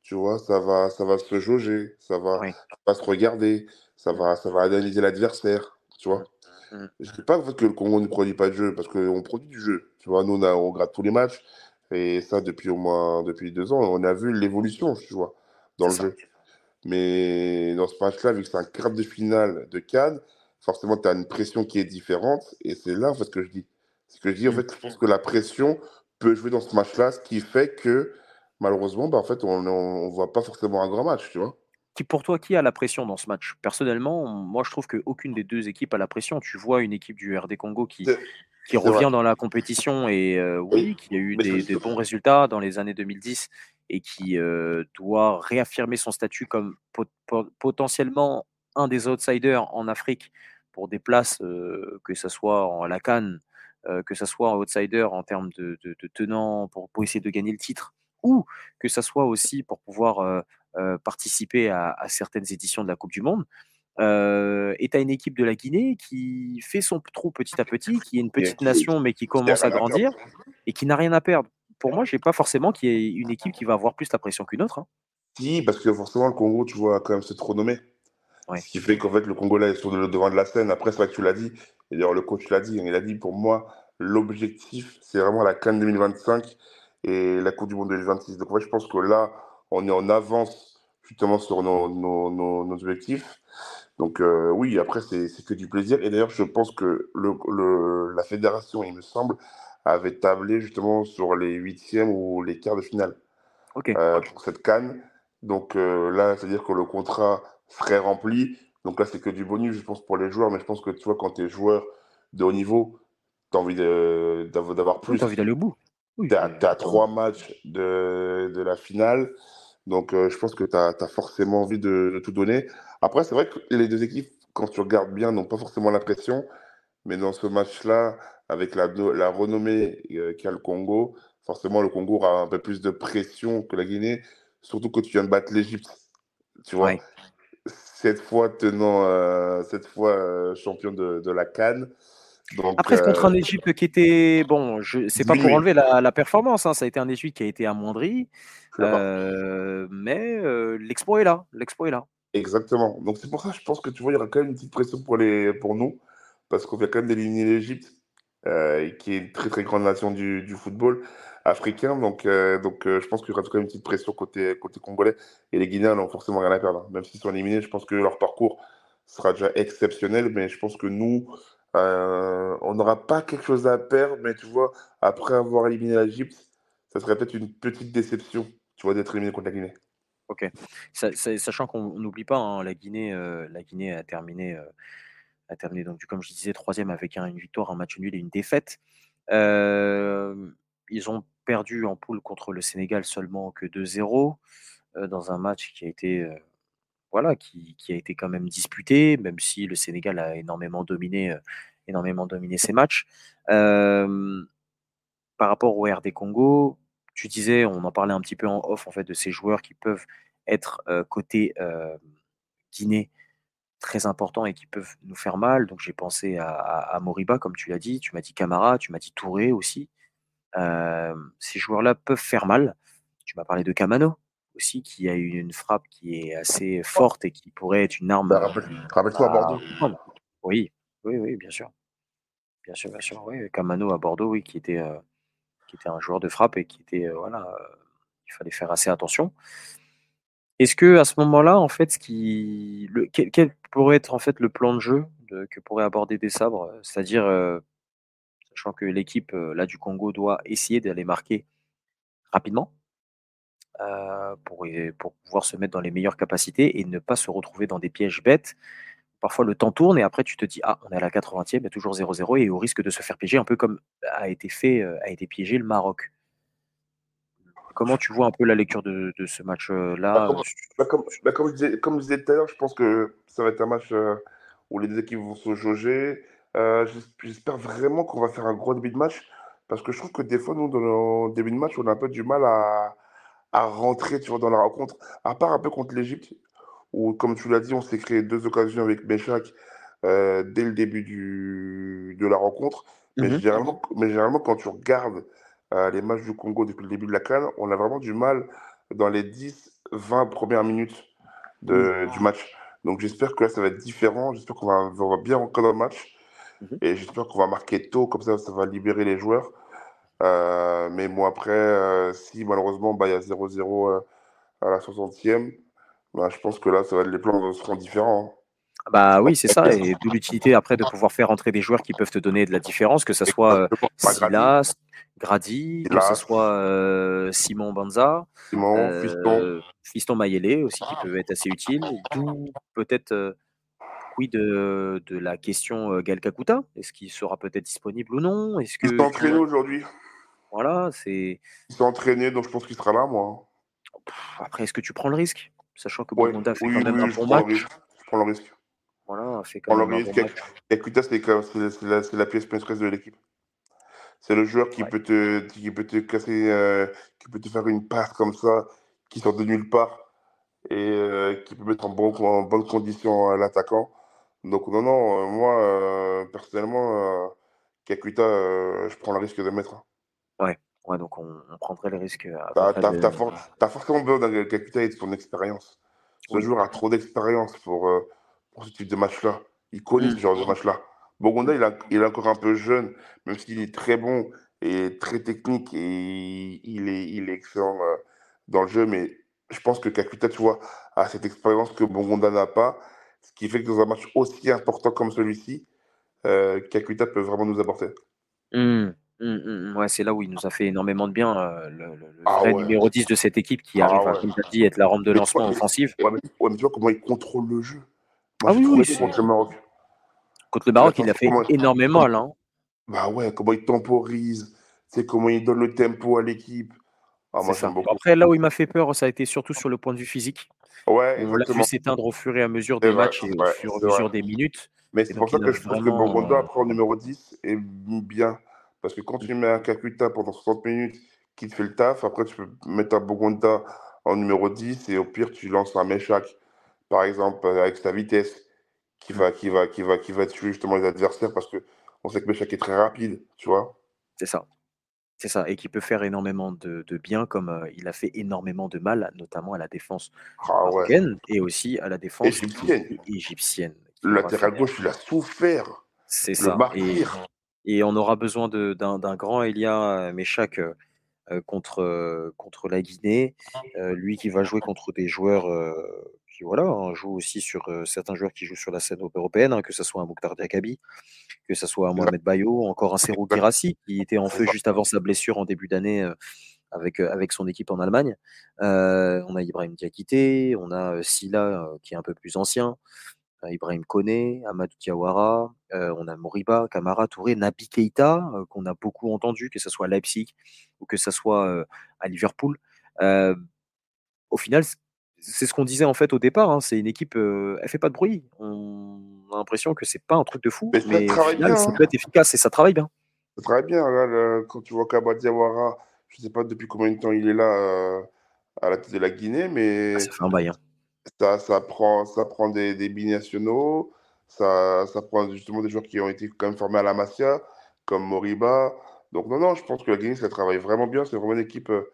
tu vois, ça va, ça va se jauger, ça va, va se regarder, ça va, ça va analyser l'adversaire, tu vois. Mmh. Je ne dis pas en fait, que le Congo ne produit pas de jeu, parce qu'on produit du jeu. Tu vois, nous, on, a, on gratte tous les matchs, et ça depuis au moins depuis deux ans, on a vu l'évolution, tu vois, dans le jeu. Mais dans ce match-là, vu que c'est un quart de finale de Cannes, forcément, tu as une pression qui est différente, et c'est là en fait, ce que je dis. Ce que je dis, en mmh. fait, je pense que la pression peut jouer dans ce match-là, ce qui fait que, malheureusement, bah, en fait, on ne voit pas forcément un grand match, tu vois pour toi, qui a la pression dans ce match? Personnellement, moi, je trouve qu'aucune des deux équipes a la pression. Tu vois une équipe du RD Congo qui, qui revient dans la compétition et euh, oui, qui a eu des, bons résultats dans les années 2010 et qui euh, doit réaffirmer son statut comme potentiellement un des outsiders en Afrique pour des places, euh, que ce soit en la Cannes, que ce soit en outsider en termes de, de, tenant pour, pour, essayer de gagner le titre, ou que ce soit aussi pour pouvoir euh, participer à, certaines éditions de la Coupe du Monde. Et tu as une équipe de la Guinée qui fait son trou petit à petit, qui est une petite nation mais qui commence à grandir et qui n'a rien à perdre. Pour moi, je n'ai pas forcément qu'il y ait une équipe qui va avoir plus la pression qu'une autre. Hein. Si, parce que forcément, le Congo, tu vois, quand même se trop Ce qui fait qu'en fait, le Congo là est sur le devant de la scène. Après, c'est vrai que tu l'as dit, et d'ailleurs, le coach l'a dit, il a dit pour moi, l'objectif, c'est vraiment la Cannes 2025 et la Coupe du Monde 2026. Donc, en fait, je pense que là, on est en avance justement sur nos, nos, objectifs. Donc euh, oui, après, c'est que du plaisir. Et d'ailleurs, je pense que le, la fédération, il me semble, avait tablé justement sur les huitièmes ou les quarts de finale euh, pour cette canne. Donc euh, là, c'est-à-dire que le contrat serait rempli. Donc là, c'est que du bonus, je pense, pour les joueurs. Mais je pense que tu vois, quand tu es joueur de haut niveau, tu as envie d'avoir plus. Tu as envie d'aller au bout. tu as, trois matchs de, de la finale. Donc, euh, je pense que tu as, forcément envie de, tout donner. Après, c'est vrai que les deux équipes, quand tu regardes bien, n'ont pas forcément la pression. Mais dans ce match-là, avec la, la renommée euh, qu'a le Congo, forcément, le Congo aura un peu plus de pression que la Guinée, surtout que tu viens de battre l'Égypte. Tu vois Cette fois tenant, euh, cette fois champion de, de la Cannes. Après, c'est contre un Égypte qui était. Bon, c'est pas pour enlever la, performance, hein, ça a été un Égypte qui a été amoindri. Euh, mais euh, l'exploit est là. L'exploit est là. Exactement. Donc, c'est pour ça je pense que tu vois, il y aura quand même une petite pression pour, les, pour nous, parce qu'on vient quand même d'éliminer l'Égypte, euh, qui est une très très grande nation du, du football africain. Donc, donc je pense qu'il y aura quand même une petite pression côté, côté congolais. Et les Guinéens n'ont forcément rien à perdre. Hein. Même s'ils sont éliminés, je pense que leur parcours sera déjà exceptionnel. Mais je pense que nous, euh, on n'aura pas quelque chose à perdre, mais tu vois, après avoir éliminé l'Égypte, ça serait peut-être une petite déception, tu vois, d'être éliminé contre la Guinée. Ok. sachant qu'on n'oublie pas, hein, la Guinée, euh, a terminé, euh, a terminé donc comme je disais troisième avec une victoire, un match nul et une défaite. Ils ont perdu en poule contre le Sénégal seulement que 2-0 dans un match qui a été voilà, qui, a été quand même disputé, même si le Sénégal a énormément dominé, euh, énormément dominé ses matchs. par rapport au RD Congo, tu disais, on en parlait un petit peu en off en fait de ces joueurs qui peuvent être euh, côté Guinée très importants et qui peuvent nous faire mal. Donc j'ai pensé à, Moriba, comme tu l'as dit, tu m'as dit Camara, tu m'as dit Touré aussi. Ces joueurs-là peuvent faire mal Tu m'as parlé de Kamano aussi, qui a eu une frappe qui est assez forte et qui pourrait être une arme. Bah, rappelle-toi à Bordeaux. Oui, oui, oui, bien sûr. Bien sûr, bien sûr. Oui, Kamano à Bordeaux, oui, qui était, qui était un joueur de frappe et qui était, voilà, il fallait faire assez attention. Est-ce que à ce moment-là, en fait, ce qui, le, quel, pourrait être en fait le plan de jeu que pourrait aborder des sabres, c'est-à-dire sachant que l'équipe là du Congo doit essayer d'aller marquer rapidement pour, pour pouvoir se mettre dans les meilleures capacités et ne pas se retrouver dans des pièges bêtes. Parfois, le temps tourne et après, tu te dis Ah, on est à la 80e, il y a toujours 0-0 et au risque de se faire piéger, un peu comme a été fait, a été piégé le Maroc. Comment tu vois un peu la lecture de, de ce match-là bah, comme, bah, comme, bah, je comme, je disais, tout à l'heure, je pense que ça va être un match où les deux équipes vont se jauger. Euh, j'espère vraiment qu'on va faire un gros début de match parce que je trouve que des fois, nous, dans le début de match, on a un peu du mal à, à rentrer tu vois, dans la rencontre. À part un peu contre l'Égypte, où, comme tu l'as dit, on s'est créé deux occasions avec Béchak euh, dès le début du, de la rencontre. Mais, mmh généralement, mais généralement, quand tu regardes euh, les matchs du Congo depuis le début de la Cannes, on a vraiment du mal dans les 10-20 premières minutes de, du match. Donc j'espère que là, ça va être différent. J'espère qu'on va, on va bien rentrer dans le match. Mhm. Et j'espère qu'on va marquer tôt, comme ça, ça va libérer les joueurs. Euh, mais moi, après, euh, si malheureusement, bah, il y a 0-0 euh, à la 60e, bah, je pense que là, ça va, les plans seront différents. Hein. Bah oui, c'est ça, et d'où l'utilité après de pouvoir faire entrer des joueurs qui peuvent te donner de la différence, que ce soit Silas, Grady, que ce soit Simon Banza, Simon, Fiston. Fiston Mayele aussi, qui peut être assez utile, d'où peut-être oui, de, de, la question Gal Kakuta? Est-ce qu'il sera peut-être disponible ou non? Est-ce que Il s'est entraîné aujourd'hui. Voilà, c'est. Il s'est entraîné, donc je pense qu'il sera là, moi. Après, est-ce que tu prends le risque? Sachant que ouais, fait quand même un bon match. Je prends le risque. Voilà, fait quand même un bon match. Kakuta, c'est la, la, pièce maîtresse de l'équipe. C'est le joueur qui, peut te, qui peut te casser, euh, qui peut te faire une passe comme ça, qui sort de nulle part et euh, qui peut mettre en, bon, en bonne condition l'attaquant. Donc, non, non, euh, moi, euh, personnellement, euh, Kakuta, je prends le risque de mettre. Hein. Ouais, ouais donc on, prendrait le risque. T'as as, forcément besoin de Kakuta et de son expérience. Ce joueur a trop d'expérience pour, pour ce type de match-là. Il connaît mmh. ce genre de match-là. Bogonda, il, a, il est encore un peu jeune, même s'il est très bon et très technique et il est, il est excellent dans le jeu, mais je pense que Kakuta, tu vois, a cette expérience que Bongonda n'a pas. Ce qui fait que dans un match aussi important comme celui-ci, euh, Kakuta peut vraiment nous apporter. Mmh, mmh, mmh, ouais, c'est là où il nous a fait énormément de bien, euh, le, ah vrai numéro 10 de cette équipe qui ah arrive, à, comme tu as dit, être la rampe de lancement offensive. Ouais mais, tu vois comment il contrôle le jeu. ah oui, oui, contre le Maroc. Contre le Maroc, il a fait énormément mal. Hein. Bah ouais, comment il temporise, c'est comment il donne le tempo à l'équipe. Ah, moi, Après, là où il m'a fait peur, ça a été surtout sur le point de vue physique. Ouais, on l'a vu s'éteindre au fur et à mesure des matchs et au fur et à mesure des minutes. Mais c'est pour ça que je pense que Bongonda, euh, après, en numéro 10, est bien. Parce que quand tu mets un Kakuta pendant 60 minutes qui te fait le taf, après, tu peux mettre un Bongonda en numéro 10 et au pire, tu lances un Meshak, par exemple, avec sa vitesse, qui va, qui va, qui va, qui va tuer justement les adversaires parce que on sait que Meshak est très rapide, tu vois? C'est ça. C'est ça, et qui peut faire énormément de, bien, comme il a fait énormément de mal, notamment à la défense ah et aussi à la défense égyptienne. le latéral gauche, il a souffert. C'est ça. Et, on aura besoin d'un grand Elia Meshak contre, contre la Guinée, lui qui va jouer contre des joueurs qui voilà, hein, joue aussi sur certains joueurs qui jouent sur la scène européenne, hein, que ce soit un Mouktar Diakabi, que ce soit un Mohamed Bayo, encore un Serou Girassi qui était en feu juste avant sa blessure en début d'année avec, avec son équipe en Allemagne. on a Ibrahim Diakité, on a Silla qui est un peu plus ancien, Ibrahim Kone, Amadou Diawara, on a Moriba, Kamara, Touré, Nabi Keita, qu'on a beaucoup entendu, que ce soit à Leipzig ou que ce soit à Liverpool. au final, c'est ce qu'on disait en fait au départ. Hein, c'est une équipe, euh, elle fait pas de bruit. On a l'impression que c'est pas un truc de fou, mais, mais ça, bien, ça hein. peut être efficace et ça travaille bien. Ça travaille bien. Là, quand tu vois Kaba Diawara, je sais pas depuis combien de temps il est là euh, à la tête de la Guinée, mais ah, ça fait un bail. Hein. Ça, ça, prend, ça prend des, des binationaux, ça, ça prend justement des joueurs qui ont été quand même formés à la Masia, comme Moriba. Donc non, non, je pense que la Guinée, ça travaille vraiment bien. C'est vraiment une équipe euh,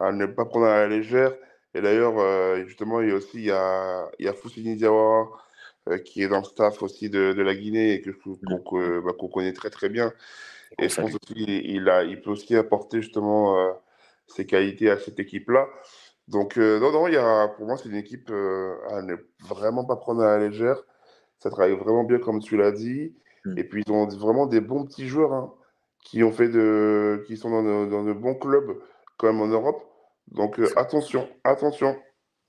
à ne pas prendre à la légère. Et d'ailleurs, euh, justement, il y a aussi il y a, il y a Foussini Diawara, euh, qui est dans le staff aussi de, de la Guinée et que qu'on que- bah, connaît très très bien. Et je pense aussi il a, il peut aussi apporter justement euh, ses qualités à cette équipe-là. Donc euh, non, non, il y a, pour moi, c'est une équipe à ne vraiment pas prendre à la légère. Ça travaille vraiment bien comme tu l'as dit. Mm. Et puis ils ont vraiment des bons petits joueurs hein, qui ont fait de, qui sont dans de, dans de bons clubs quand même en Europe. Donc euh, attention, attention.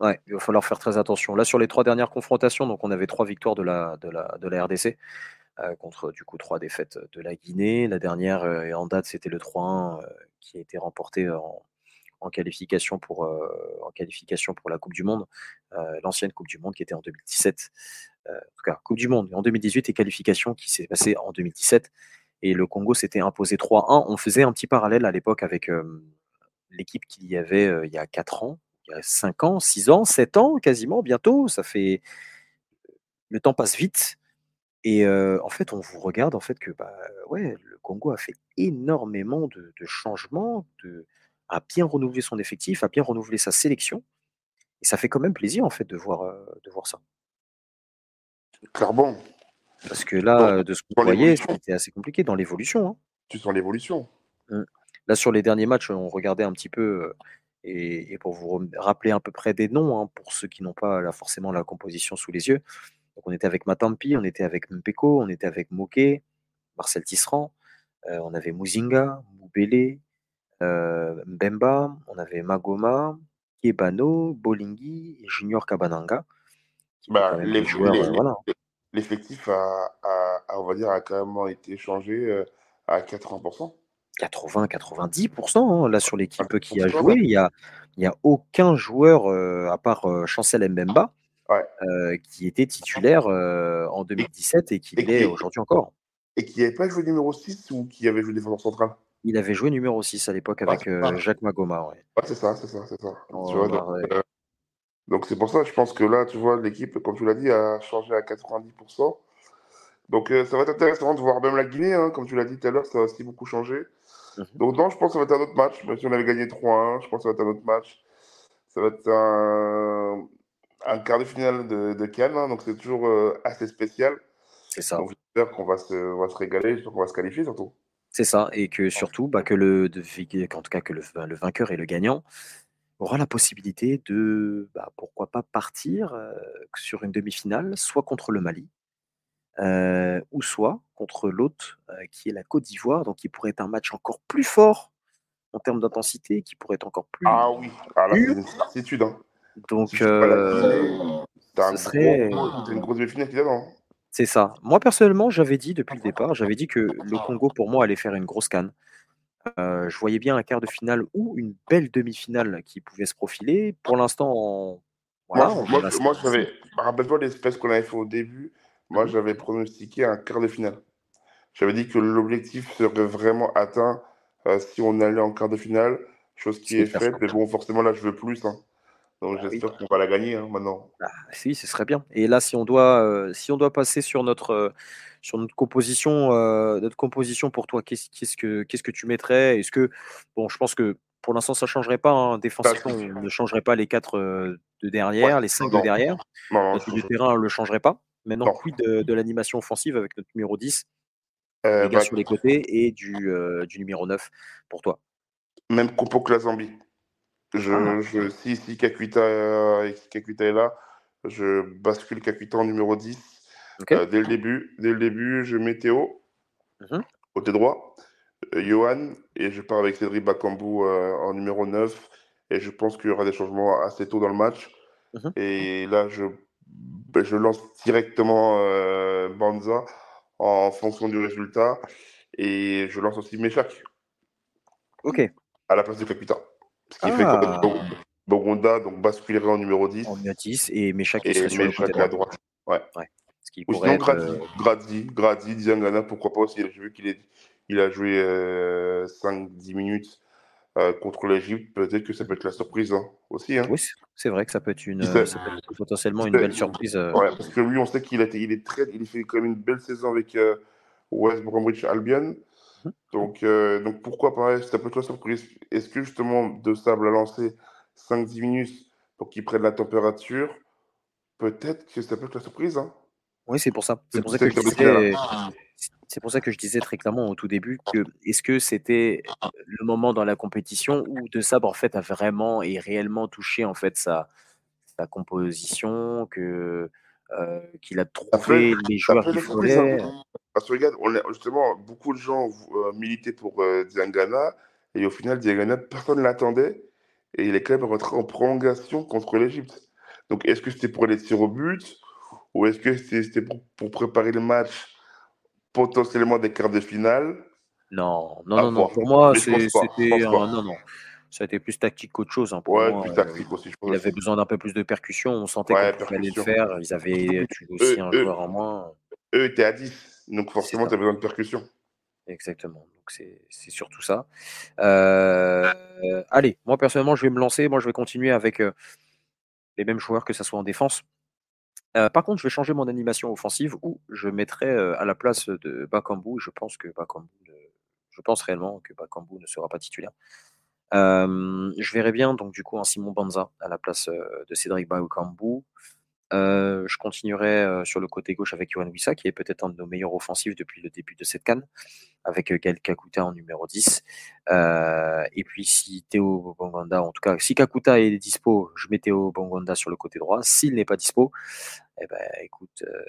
Il va falloir faire très attention. Là, sur les trois dernières confrontations, donc on avait trois victoires de la, RDC euh, contre du coup trois défaites de la Guinée. La dernière euh, en date, c'était le 3-1 euh, qui a été remporté en, qualification pour en qualification pour la Coupe du Monde, l'ancienne Coupe du Monde qui était en 2017. Euh, en tout cas, Coupe du Monde en 2018 et qualification qui s'est passée en 2017. Et le Congo s'était imposé 3-1. On faisait un petit parallèle à l'époque avec l'équipe qu'il y avait il y a 4 ans, il y a 5 ans, 6 ans, 7 ans quasiment, bientôt. Ça fait. Le temps passe vite. Et euh, en fait, on vous regarde en fait que bah, ouais, le Congo a fait énormément de, de changements, de, a bien renouvelé son effectif, a bien renouvelé sa sélection. Et ça fait quand même plaisir en fait de voir, euh, de voir ça. Clairement, Parce que là, de ce qu'on voyait, c'était assez compliqué dans l'évolution. hein. tu sens l'évolution. Là, sur les derniers matchs, on regardait un petit peu, euh, et, et pour vous rappeler à peu près des noms, hein, pour ceux qui n'ont pas là, forcément la composition sous les yeux. Donc, on était avec Matampi, on était avec Mpeko, on était avec Moké, Marcel Tisserand, euh, on avait Muzinga, Moubele, euh, Mbemba, on avait Magoma, Kebano, Bolingui et Junior Kabananga. Bah, euh, voilà. L'effectif a, a- a, on va dire, a carrément été changé à 80%. 80-90% hein, là sur l'équipe qui a 90%, joué. Il n'y a, y a aucun joueur, euh, à part euh, Chancel Mbemba, Ouais. euh, qui était titulaire en 2017 et qui l'est est- aujourd'hui encore. Et qui n'avait pas joué numéro 6 ou qui avait joué défenseur central? Il avait joué numéro 6 à l'époque avec. Jacques Magoma. ouais. Ouais, c'est ça, c'est ça, c'est ça. Oh, Tu vois, bah, donc, c'est pour ça, je pense que là, tu vois, l'équipe, comme tu l'as dit, a changé à 90%. Donc ça va être intéressant de voir même la Guinée, hein, comme tu l'as dit tout à l'heure, ça va aussi beaucoup changer. Mhm. Donc non, je pense que ça va être un autre match, même si on avait gagné 3-1, je pense que ça va être un autre match. Ça va être un, un quart de finale de, de Cannes, hein, donc c'est toujours euh, assez spécial. C'est ça. Donc j'espère qu'on va se, on va se régaler, j'espère qu'on va se qualifier surtout. C'est ça. Et que surtout, bah, que le, de- en tout cas, que le, le vainqueur et le gagnant aura la possibilité de, bah, pourquoi pas, partir euh, sur une demi-finale, soit contre le Mali, euh, ou soit contre l'autre, euh, qui est la Côte d'Ivoire, donc qui pourrait être un match encore plus fort en termes d'intensité, qui pourrait être encore plus. Ah oui, ah, là c'est une certitude. Hein. Donc, Si euh, t'as un serait- une grosse qui dedans. c'est ça. Moi, personnellement, j'avais dit depuis le départ, j'avais dit que le Congo, pour moi, allait faire une grosse canne. Euh, je voyais bien un quart de finale ou une belle demi-finale qui pouvait se profiler. Pour l'instant, on- voilà, moi, on moi, moi, qui- j'avais. Rappelle-toi l'espèce qu'on avait fait au début. Moi, j'avais pronostiqué un quart de finale. J'avais dit que l'objectif serait vraiment atteint euh, si on allait en quart de finale, chose qui est faite. Mais bon, forcément, là, je veux plus. hein. Donc, Ah oui. j'espère qu'on va la gagner hein, maintenant. Ah, si, ce serait bien. Et là, si on doit, euh, si on doit passer sur notre, euh, sur notre composition, notre composition pour toi, qu'est-ce que, qu'est-ce que tu mettrais? Est-ce que, bon, je pense que pour l'instant, ça changerait pas. hein. Défensivement, on ne changerait pas les quatre de derrière, Ouais, les cinq non. de derrière. Non, non, de terrain, on le changerait pas. Maintenant, Non. quid de, de l'animation offensive avec notre numéro 10, euh, les gars bah, sur les côtés, et du, euh, du numéro 9 pour toi même compo que la Zambie. Je, Ah. je, si si Kakuta, euh, Kakuta est là, je bascule Kakuta en numéro 10. Ok. Euh, dès le début, dès le début, je mets Théo, Mhm. côté droit, Johan, et je pars avec Cédric Bakambu en numéro 9. Et je pense qu'il y aura des changements assez tôt dans le match. Mhm. Et là, je, je lance directement euh, Banza en fonction du résultat. Et je lance aussi Meshak Ok. à la place de Kakuta. Ce qui Ah. fait que Bo- Bogonda donc, basculerait en numéro 10 En numéro 10 et Méchac qui serait sur le côté Meshak à droit. droite. Ouais. Ce qui Ou sinon être, Grady, euh, Grady, Grady, Diangana, pourquoi pas aussi. J'ai vu qu'il est, il a joué 5-10 minutes euh, contre l'Égypte. Peut-être que ça peut être la surprise hein, aussi. Hein. Oui, c'est- vrai que ça peut être une, Il sait- ça peut être potentiellement une belle surprise. euh, Ouais, parce que lui, on sait qu'il a il est très, il fait quand même une belle saison avec euh, West Bromwich Albion. Mmh donc, donc pourquoi pas Ça peut être la surprise. Est-ce que justement De Sable a lancé 5-10 minutes pour qu'il prenne la température? Peut-être que ça peut être la surprise. Hein. Oui, c'est pour ça. C'est pour ça que je disais. C'est pour ça que je disais très clairement au tout début que est-ce que c'était le moment dans la compétition où De Sabre en fait a vraiment et réellement touché en fait sa, sa composition, que euh, qu'il a trouvé les joueurs qu'il fallait. Hein. Parce que regarde, on justement beaucoup de gens euh, militaient pour euh, Diangana et au final Diangana personne ne l'attendait et il est quand même rentré en prolongation contre l'Égypte. Donc est-ce que c'était pour les tirs au but ou est-ce que c'était pour, pour préparer le match potentiellement des quarts de finale? Non, non, non, non. Pour moi, c'était non, non. Ça a été plus tactique qu'autre chose. Hein, ouais, plus tactique aussi. Je il avait besoin d'un peu plus de percussion. On sentait ouais, qu'on le faire. Ils avaient aussi un joueur en moins. Eux étaient à 10. Donc forcément, tu as besoin de percussion. Exactement. Donc c'est surtout ça. Euh, allez, moi personnellement, je vais me lancer. Moi, je vais continuer avec euh, les mêmes joueurs, que ce soit en défense. Euh, par contre, je vais changer mon animation offensive où je mettrai euh, à la place de Bakambu. Je pense que Bakambu, je pense réellement que Bakambu ne sera pas titulaire. Euh, je verrai bien donc du coup un Simon Banza à la place de Cédric Bakambu. je continuerai sur le côté gauche avec Yohan Wissa, qui est peut-être un de nos meilleurs offensifs depuis le début de cette canne, avec Gaël Kakuta en numéro 10. et puis si Théo Bonganda, en tout cas, si Kakuta est dispo, je mets Théo Bonganda sur le côté droit. S'il n'est pas dispo, eh ben, écoute, euh,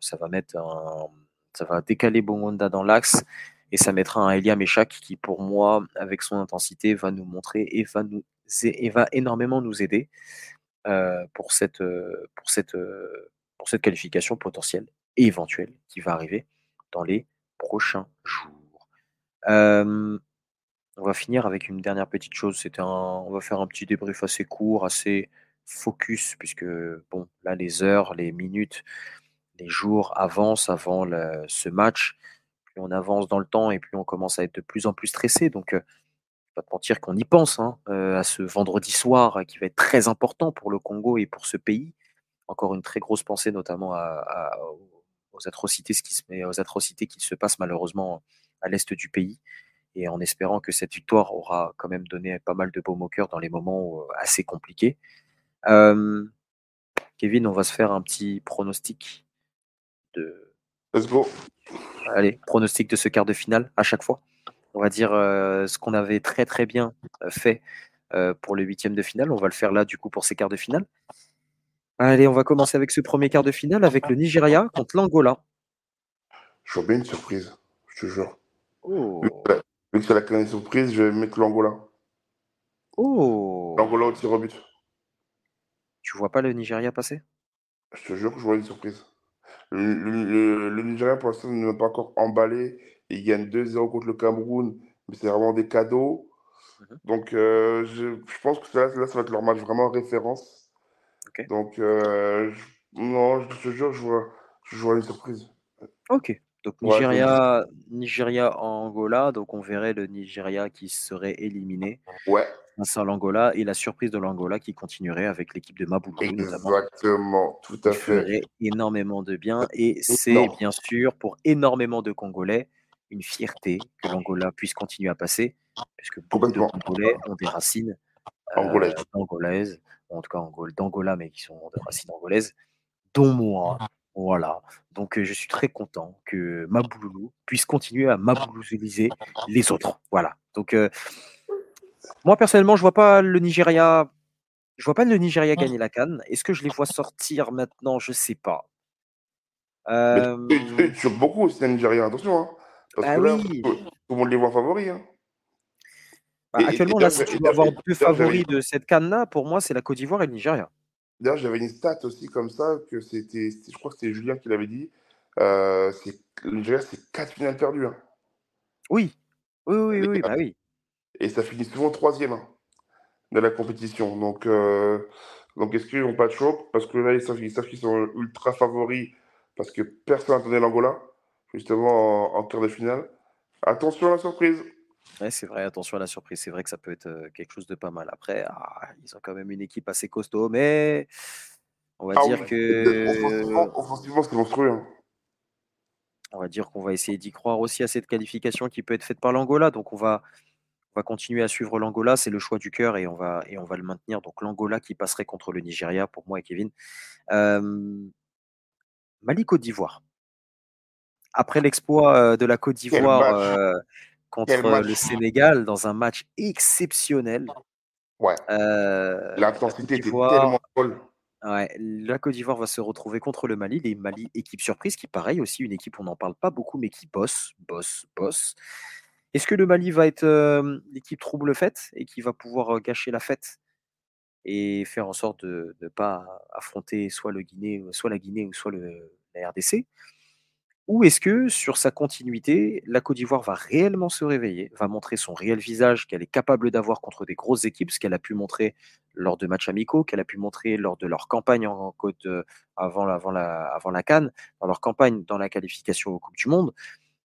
ça va mettre un, ça va décaler Bongonda dans l'axe et ça mettra un Elia Meshak qui, pour moi, avec son intensité, va nous montrer et va nous et va énormément nous aider euh, pour cette pour cette pour cette qualification potentielle et éventuelle qui va arriver dans les prochains jours. on va finir avec une dernière petite chose. Un, on va faire un petit débrief assez court, assez focus, puisque bon, là, les heures, les minutes, les jours avancent avant ce match. Plus on avance dans le temps et plus on commence à être de plus en plus stressé. Donc, euh, pas te mentir qu'on y pense hein, euh, à ce vendredi soir qui va être très important pour le Congo et pour ce pays. Encore une très grosse pensée, notamment aux atrocités, qui se, aux atrocités qui se passent malheureusement à l'est du pays et en espérant que cette victoire aura quand même donné pas mal de baume au cœur dans les moments euh, assez compliqués. Kevin, on va se faire un petit pronostic de. Let's go. Allez, pronostic de ce quart de finale à chaque fois. On va dire ce qu'on avait très très bien fait pour le huitième de finale. On va le faire là du coup pour ces quarts de finale. Allez, on va commencer avec ce premier quart de finale avec le Nigeria contre l'Angola. Je bien une surprise, je te jure. Oh. Vu que c'est la surprise, je vais mettre l'Angola. Oh. L'Angola au tir au but. Tu vois pas le Nigeria passer? Je te jure que je vois une surprise. Le, Nigeria, pour l'instant, ne m'a pas encore emballé. Il gagne 2-0 contre le Cameroun, mais c'est vraiment des cadeaux. Mhm. Donc, euh, je, pense que là, ça va être leur match vraiment en référence. Donc, euh, non, je te jure, je vois, je vois une surprise. Ok. Donc, Nigeria, Nigeria, Angola. Donc, on verrait le Nigeria qui serait éliminé. Ouais à l'Angola et la surprise de l'Angola qui continuerait avec l'équipe de Maboulou Exactement, tout à fait. énormément de bien et c'est bien sûr pour énormément de Congolais une fierté que l'Angola puisse continuer à passer puisque beaucoup de Congolais ont des racines euh, angolaises, en tout cas d'Angola mais qui sont de racines angolaises, dont moi. Voilà. Donc je suis très content que Maboulou puisse continuer à maboulousiser les autres. Voilà. Donc moi, personnellement, je vois pas le Nigeria. Je vois pas le Nigeria gagner la Cannes. Est-ce que je les vois sortir maintenant? Je sais pas. Euh... tu beaucoup aussi le Nigeria, attention. Hein. Parce bah que là, tout le monde les voit favoris. Hein. Bah, actuellement, là, si tu dois avoir deux favoris de cette canne-là, pour moi, c'est la Côte d'Ivoire et le Nigeria. D'ailleurs, j'avais une stat aussi comme ça, que c'était, je crois que c'était Julien qui l'avait dit. Euh, le Nigeria, c'est quatre finales perdues. Hein. Oui, oui, oui, oui, bah oui et ça finit souvent troisième hein, de la compétition. Donc, euh, donc est-ce qu'ils n'ont pas de choc Parce que là, ils savent, qu'ils sont ultra favoris parce que personne n'attendait l'Angola, justement en, quart de finale. Attention à la surprise. Ouais, c'est vrai, attention à la surprise. C'est vrai que ça peut être euh, quelque chose de pas mal. Après, ah, ils ont quand même une équipe assez costaud, mais on va ah dire que. Offensivement, c'est monstrueux. Hein. On va dire qu'on va essayer d'y croire aussi à cette qualification qui peut être faite par l'Angola. Donc on va, on va continuer à suivre l'Angola. C'est le choix du cœur et on va, et on va le maintenir. Donc l'Angola qui passerait contre le Nigeria pour moi et Kevin. Euh, Mali Côte d'Ivoire. Après l'exploit euh, de la Côte d'Ivoire euh, contre le Sénégal dans un match exceptionnel. Ouais. L'intensité était tellement folle. Ouais, la Côte d'Ivoire va se retrouver contre le Mali, les Mali, équipe surprise, qui pareil aussi, une équipe on n'en parle pas beaucoup, mais qui bosse, bosse, bosse. Est-ce que le Mali va être l'équipe trouble fête et qui va pouvoir gâcher la fête et faire en sorte de ne pas affronter soit, le Guinée, soit la Guinée ou soit la RDC ou est-ce que sur sa continuité, la Côte d'Ivoire va réellement se réveiller, va montrer son réel visage qu'elle est capable d'avoir contre des grosses équipes, ce qu'elle a pu montrer lors de matchs amicaux, qu'elle a pu montrer lors de leur campagne en côte euh, avant, avant, la, avant la Cannes, dans leur campagne dans la qualification aux Coupes du Monde,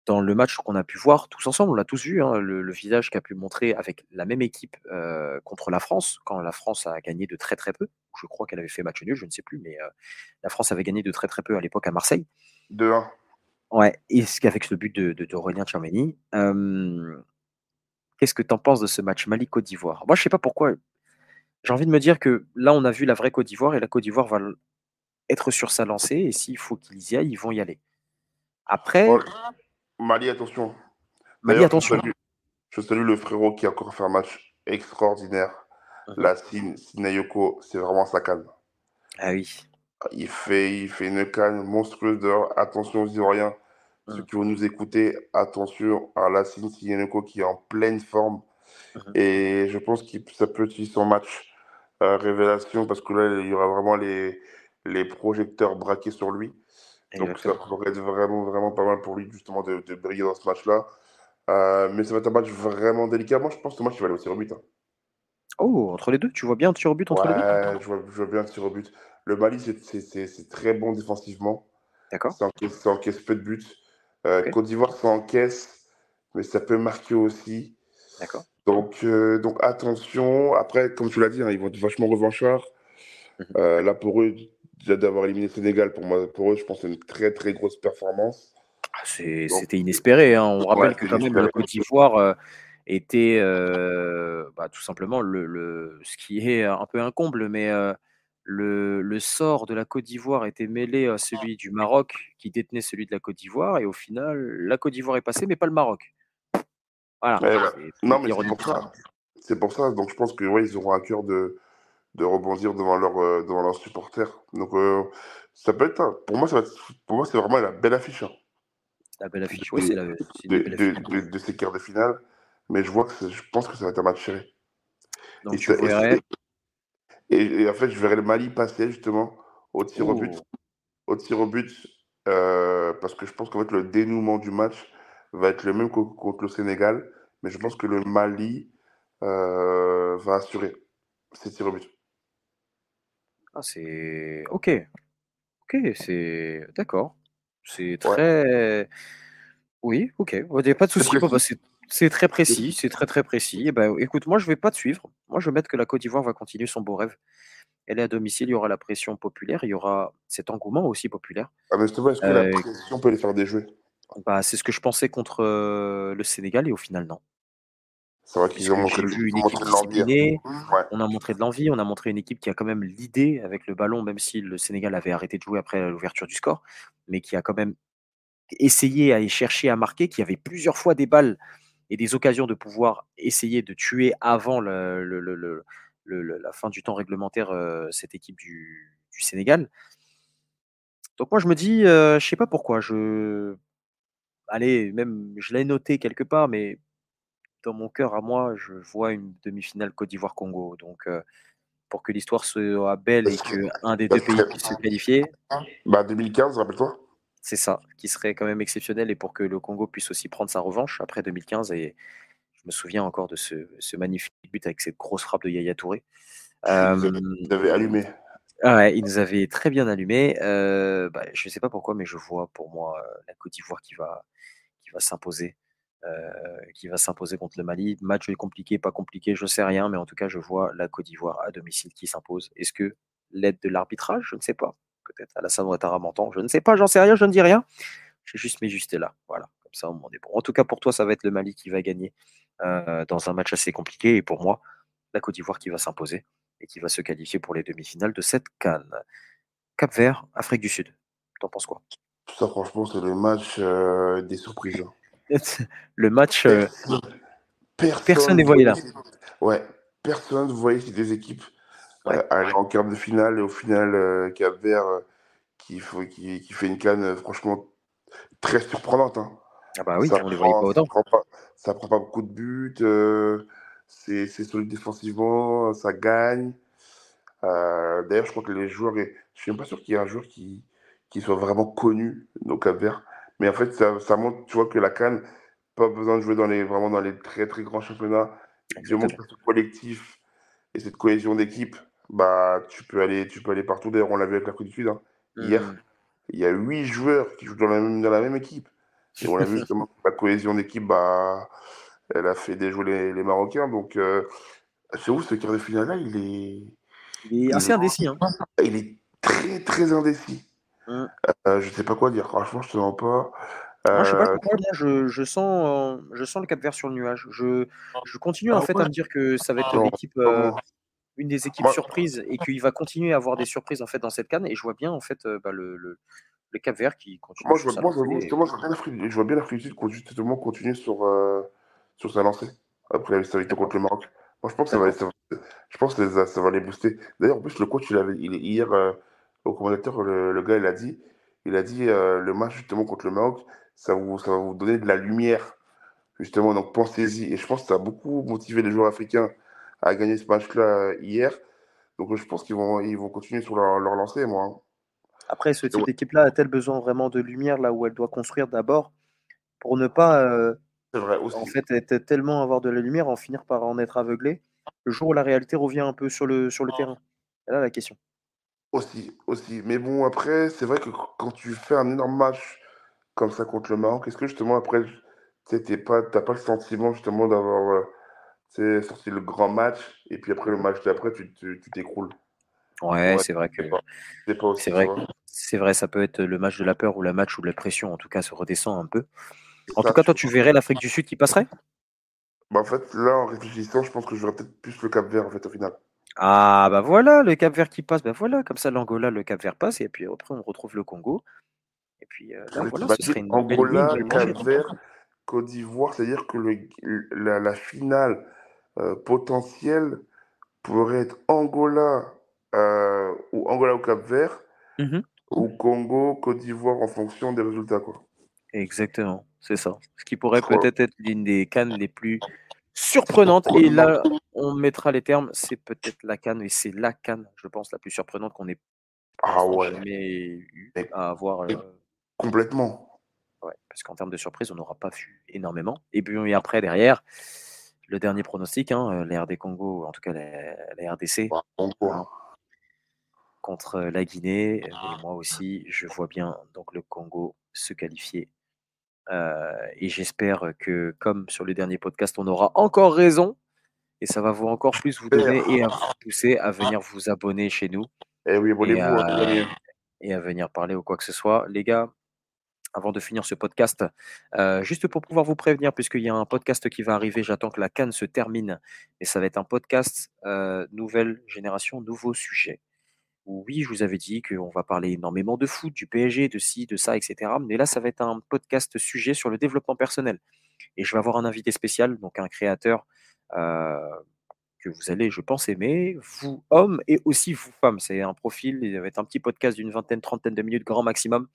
dans le match qu'on a pu voir tous ensemble, on l'a tous vu, hein, le, visage qu'a pu montrer avec la même équipe euh, contre la France, quand la France a gagné de très très peu. Je crois qu'elle avait fait match nul, je ne sais plus, mais euh, la France avait gagné de très très peu à l'époque à Marseille. 2-1. Ouais, et qu'avec ce but de, de, Tchouameni, qu'est-ce que tu en penses de ce match Mali-Côte d'Ivoire? Moi, je sais pas pourquoi. J'ai envie de me dire que là, on a vu la vraie Côte d'Ivoire et la Côte d'Ivoire va être sur sa lancée et s'il faut qu'ils y aillent, ils vont y aller. Après. Mali, attention. Mali, attention. Je salue, le frérot qui a encore fait un match extraordinaire. Mmh. La Sinayoko, c'est vraiment sa calme. Ah oui. Il fait, il fait une canne monstrueuse dehors. Attention aux Ivoiriens. Ceux qui vont nous écouter, attention à Lassine Siyeneko qui est en pleine forme. Et je pense que ça peut être son match euh, révélation parce que là, il y aura vraiment les, les projecteurs braqués sur lui. Donc ça pourrait être vraiment, vraiment pas mal pour lui justement de, de briller dans ce match-là. Euh, mais ça va être un match vraiment délicat. Moi, je pense que ce match, il va aller au tir au but. Hein. Oh, entre les deux, tu vois bien un tir au but entre les deux? Je vois, je vois bien un tir au but. Le Mali, c'est très bon défensivement. D'accord. Ça encaisse, peu de buts. Euh, Côte d'Ivoire, ça encaisse, mais ça peut marquer aussi. D'accord. Donc, euh, donc attention. Après, comme tu l'as dit, hein, ils vont être vachement revanchards. Mhm. Là, pour eux, déjà d'avoir éliminé le Sénégal, pour, moi, pour eux, je pense que c'est une très très grosse performance. Ah, c'était inespéré. Hein. On rappelle que quand même la Côte d'Ivoire était bah, tout simplement le, le, ce qui est un peu un comble, mais le, sort de la Côte d'Ivoire était mêlé à celui du Maroc qui détenait celui de la Côte d'Ivoire et au final la Côte d'Ivoire est passée mais pas le Maroc. Voilà. Non mais c'est pour ça. C'est pour ça. Donc je pense que ouais, ils auront à cœur de, de rebondir devant leurs euh, devant leurs supporters. Donc euh, ça peut être pour moi ça pour moi c'est vraiment la belle affiche. Hein. La belle affiche. Oui, c'est la, de, de, ces quarts de finale. Mais je vois que je pense que ça va être un match serré. Donc tu verrais et, en fait, je verrai le Mali passer justement au tir au but. Au tir au but, euh, parce que je pense qu'en fait, le dénouement du match va être le même contre le Sénégal. Mais je pense que le Mali euh, va assurer ses tirs au but. Ah, c'est. Ok. Ok, c'est. D'accord. C'est très. Oui, ok. Il n'y a pas de souci. C'est très précis, c'est très très précis. Et eh ben, écoute, moi je vais pas te suivre. Moi je vais mettre que la Côte d'Ivoire va continuer son beau rêve. Elle est à domicile, il y aura la pression populaire, il y aura cet engouement aussi populaire. Ah mais est-ce que la euh, pression peut les faire déjouer? bah, C'est ce que je pensais contre euh, le Sénégal et au final non. C'est vrai qu'ils ont montré, vu une équipe disciplinée, on a montré de l'envie, on a montré une équipe qui a quand même l'idée avec le ballon, même si le Sénégal avait arrêté de jouer après l'ouverture du score, mais qui a quand même essayé à y chercher à marquer, qui avait plusieurs fois des balles et des occasions de pouvoir essayer de tuer avant le, la fin du temps réglementaire cette équipe du, Sénégal. Donc moi je me dis, je je sais pas pourquoi, je, allez, même je l'ai noté quelque part, mais dans mon cœur à moi, je vois une demi-finale Côte d'Ivoire-Congo. Donc pour que l'histoire soit belle et que un des deux pays puisse se qualifier. Bah 2015, rappelle-toi. C'est ça, qui serait quand même exceptionnel et pour que le Congo puisse aussi prendre sa revanche après 2015. Et je me souviens encore de ce, magnifique but avec cette grosse frappe de Yaya Touré. Euh, il nous allumé. ouais, il nous avait très bien allumé. Euh, bah, je ne sais pas pourquoi, mais je vois pour moi euh, la Côte d'Ivoire qui va, qui va s'imposer. Qui va s'imposer contre le Mali. Match compliqué, pas compliqué, je sais rien, mais en tout cas, je vois la Côte d'Ivoire à domicile qui s'impose. Est-ce que l'aide de l'arbitrage Je ne sais pas peut-être la Ouattara m'entend, je ne sais pas, j'en sais rien, je ne dis rien. J'ai juste mis là. Voilà, comme ça, on est bon. En tout cas, pour toi, ça va être le Mali qui va gagner euh, dans un match assez compliqué. Et pour moi, la Côte d'Ivoire qui va s'imposer et qui va se qualifier pour les demi-finales de cette canne. Cap Vert, Afrique du Sud. T'en penses quoi? Ça, franchement, c'est le match euh, des surprises. Hein. le match. Euh, personne n'est voyé là. Ouais, personne ne voyait ces deux équipes aller en quart de finale et au final, Cap Vert qui, qui, qui, fait une canne franchement très surprenante. Hein. Ah bah oui, ça on les voyait pas autant. Ça prend pas, beaucoup de buts, euh, c'est solide défensivement, ça gagne. Euh, d'ailleurs, je crois que les joueurs, je suis même pas sûr qu'il y ait un joueur qui, qui soit vraiment connu au Cap Vert. Mais en fait, ça, ça, montre, tu vois, que la Cannes, pas besoin de jouer dans les, vraiment dans les très très grands championnats. Du moment que ce collectif et cette cohésion d'équipe, bah, tu peux aller, tu peux aller partout. D'ailleurs, on l'a vu avec la Côte du Sud hein. hier. Mmh. Il y a huit joueurs qui jouent dans la même, dans la même équipe. Et on a vu justement que la cohésion d'équipe, bah, elle a fait déjouer les, les Marocains. Donc, euh, c'est où ce quart de finale-là Il est. Il est assez indécis. Hein. Il est très, très indécis. Mmh. Euh, je ne sais pas quoi dire. Franchement, je ne te pas. Moi, je, sais pas euh, je, je, sens, je sens le cap vert sur le nuage. Je, je continue en ah fait à me dire que ça va être l'équipe, une des équipes surprises et qu'il va continuer à avoir des surprises en fait dans cette canne. Et je vois bien en fait bah, le, le, le Cap Vert qui continue. Moi, je vois, moi, justement, je, vois bien l'Afrique, du Sud justement continuer sur, euh, sur sa lancée après la victoire contre le Maroc. Moi, je pense que ça va, ça, je pense que ça, va les booster. D'ailleurs, en plus, le coach, il avait, il, hier, euh, au commentateur, le, gars, il a dit, il a dit euh, le match justement contre le Maroc, ça, vous, ça va vous donner de la lumière. Justement, donc pensez-y. Et je pense que ça a beaucoup motivé les joueurs africains à gagner ce match-là hier. Donc je pense qu'ils vont, ils vont continuer sur leur, leur lancée, moi. Hein. Après, ce type d'équipe-là a-t-elle besoin vraiment de lumière là où elle doit construire d'abord pour ne pas euh, en fait être tellement avoir de la lumière, en finir par en être aveuglé? Le jour où la réalité revient un peu sur le, sur le terrain C'est là la question. Aussi, aussi. Mais bon, après, c'est vrai que quand tu fais un énorme match comme ça contre le Maroc, est-ce que justement après, tu n'as pas, pas le sentiment justement d'avoir euh, sorti le grand match et puis après le match d'après, tu t'écroules? Ouais, c'est vrai que c'est vrai, c'est vrai, ça peut être le match de la peur ou le match où la pression, en tout cas, se redescend un peu. En tout cas, toi, tu verrais l'Afrique du Sud qui passerait? Bah, En fait, là, en réfléchissant, je pense que je verrais peut-être plus le Cap Vert, en fait, au final. Ah, bah voilà, le Cap Vert qui passe. Bah voilà, comme ça, l'Angola, le Cap Vert passe, et puis après, on retrouve le Congo. Et puis euh, là, voilà, ce serait une Angola, le Cap Vert, Côte d'Ivoire, c'est-à-dire que le, la, finale euh, potentielle pourrait être Angola euh, ou Angola au Cap Vert, mmh ou Congo, Côte d'Ivoire en fonction des résultats. Quoi. Exactement, c'est ça. Ce qui pourrait peut-être être l'une des cannes les plus surprenantes. Et là, on mettra les termes, c'est peut-être la canne, et c'est la canne, je pense, la plus surprenante qu'on ait ah ouais. jamais eu à avoir. Euh, complètement. Ouais, parce qu'en termes de surprise, on n'aura pas vu énormément. Et puis après, derrière, le dernier pronostic, hein, les RD Congo, en tout cas la, RDC contre la Guinée. Et ah. moi aussi, je vois bien donc le Congo se qualifier. et j'espère que, comme sur le dernier podcast, on aura encore raison. Et ça va vous encore plus vous donner et à vous pousser à venir vous abonner chez nous. Eh oui, et, à, et à venir parler ou quoi que ce soit. Les gars, avant de finir ce podcast, juste pour pouvoir vous prévenir, puisqu'il y a un podcast qui va arriver, j'attends que la canne se termine, et ça va être un podcast nouvelle génération, nouveau sujet oui, je vous avais dit qu'on va parler énormément de foot, du PSG, de ci, de ça, etc. Mais là, ça va être un podcast sujet sur le développement personnel. Et je vais avoir un invité spécial, donc un créateur euh, que vous allez, je pense, aimer, vous hommes et aussi vous femmes. C'est un profil, il va être un petit podcast d'une vingtaine, trentaine de minutes grand maximum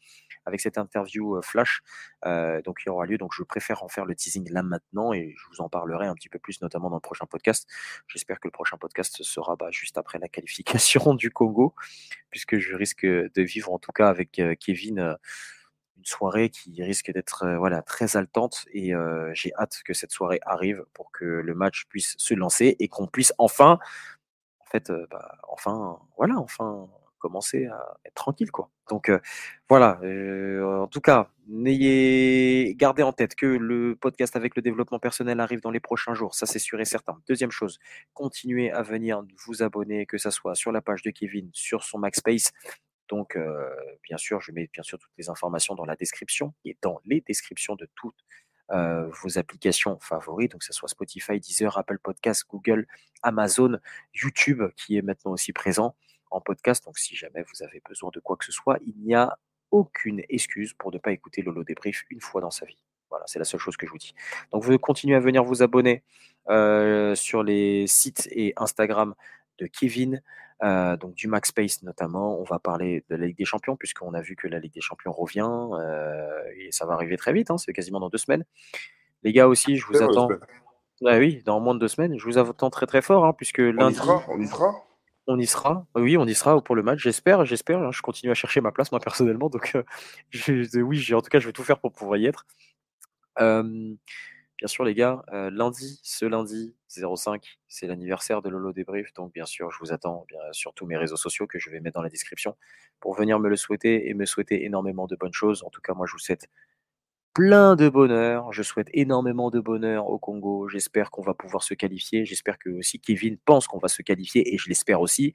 avec cette interview euh, flash. Euh, donc il aura lieu. Donc je préfère en faire le teasing là maintenant et je vous en parlerai un petit peu plus, notamment dans le prochain podcast. J'espère que le prochain podcast sera bah, juste après la qualification du Congo, puisque je risque de vivre en tout cas avec euh, Kevin une soirée qui risque d'être voilà très haletante et j'ai hâte que cette soirée arrive pour que le match puisse se lancer et qu'on puisse enfin en fait bah, enfin voilà enfin commencer à être tranquille quoi. Donc voilà, en tout cas, n'ayez gardé en tête que le podcast avec le développement personnel arrive dans les prochains jours, ça c'est sûr et certain. Deuxième chose, continuez à venir vous abonner, que ce soit sur la page de Kevin, sur son Max Donc, bien sûr, je mets bien sûr toutes les informations dans la description et dans les descriptions de toutes vos applications favorites, donc que ce soit Spotify, Deezer, Apple Podcasts, Google, Amazon, YouTube, qui est maintenant aussi présent en podcast. Donc, si jamais vous avez besoin de quoi que ce soit, il n'y a aucune excuse pour ne pas écouter Lolo Débrief une fois dans sa vie. Voilà, c'est la seule chose que je vous dis. Donc, vous continuez à venir vous abonner sur les sites et Instagram de Kevin, euh, donc du Max Space notamment. On va parler de la Ligue des Champions, puisqu'on a vu que la Ligue des Champions revient euh, et ça va arriver très vite, hein, c'est quasiment dans deux semaines. Les gars aussi, je vous attends. Ah oui, dans moins de deux semaines, je vous attends très très fort, hein, puisque on lundi. Y sera, on y sera? On y sera, oui, on y sera pour le match, j'espère, j'espère. Hein, je continue à chercher ma place, moi personnellement, donc euh, oui, en tout cas, je vais tout faire pour pouvoir y être. Bien sûr, les gars, euh, lundi, ce lundi 05, c'est l'anniversaire de Lolo Débrief. Donc, bien sûr, je vous attends bien, sur tous mes réseaux sociaux que je vais mettre dans la description pour venir me le souhaiter et me souhaiter énormément de bonnes choses. En tout cas, moi, je vous souhaite plein de bonheur. Je souhaite énormément de bonheur au Congo. J'espère qu'on va pouvoir se qualifier. J'espère que aussi Kevin pense qu'on va se qualifier et je l'espère aussi.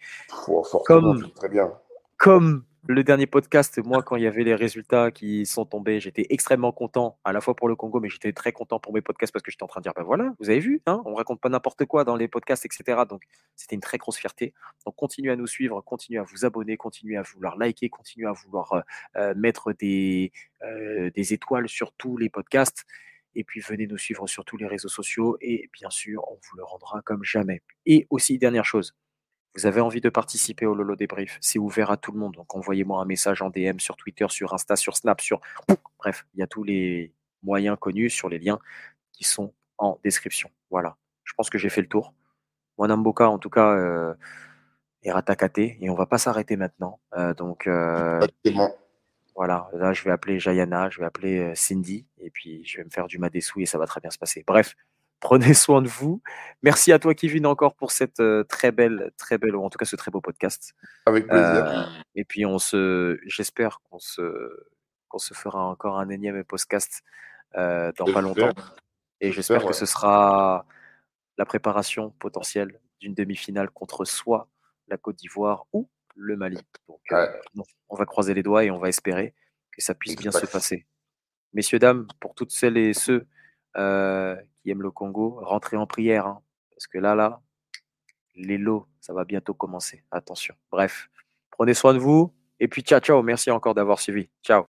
comme, très bien. Comme le dernier podcast, moi, quand il y avait les résultats qui sont tombés, j'étais extrêmement content, à la fois pour le Congo, mais j'étais très content pour mes podcasts parce que j'étais en train de dire, ben voilà, vous avez vu, hein, on raconte pas n'importe quoi dans les podcasts, etc. Donc, c'était une très grosse fierté. Donc, continuez à nous suivre, continuez à vous abonner, continuez à vouloir liker, continuez à vouloir euh, euh, mettre euh, des étoiles sur tous les podcasts. Et puis, venez nous suivre sur tous les réseaux sociaux. Et bien sûr, on vous le rendra comme jamais. Et aussi, dernière chose, vous avez envie de participer au Lolo Débrief, c'est ouvert à tout le monde. Donc envoyez-moi un message en DM sur Twitter, sur Insta, sur Snap, sur... Bref, il y a tous les moyens connus sur les liens qui sont en description. Voilà, je pense que j'ai fait le tour. Wanamboka, en tout cas, euh, est rattaquaté et on va pas s'arrêter maintenant. Euh, donc, euh, voilà, là, je vais appeler Jayana, je vais appeler euh, Cindy et puis je vais me faire du Madessou et ça va très bien se passer. Bref, Prenez soin de vous. Merci à toi, Kevin, encore pour cette euh, très belle, très belle, ou en tout cas ce très beau podcast. Avec plaisir. Euh, et puis, on se, j'espère qu'on se, qu'on se fera encore un énième podcast euh, dans pas longtemps. Et j'espère que ce sera la préparation potentielle d'une demi-finale contre soit la Côte d'Ivoire ou le Mali. Donc, on va croiser les doigts et on va espérer que ça puisse bien se passer. Messieurs, dames, pour toutes celles et ceux euh, qui aiment le Congo, rentrez en prière, hein, parce que là, là, les lots, ça va bientôt commencer. Attention. Bref, prenez soin de vous. Et puis, ciao, ciao. Merci encore d'avoir suivi. Ciao.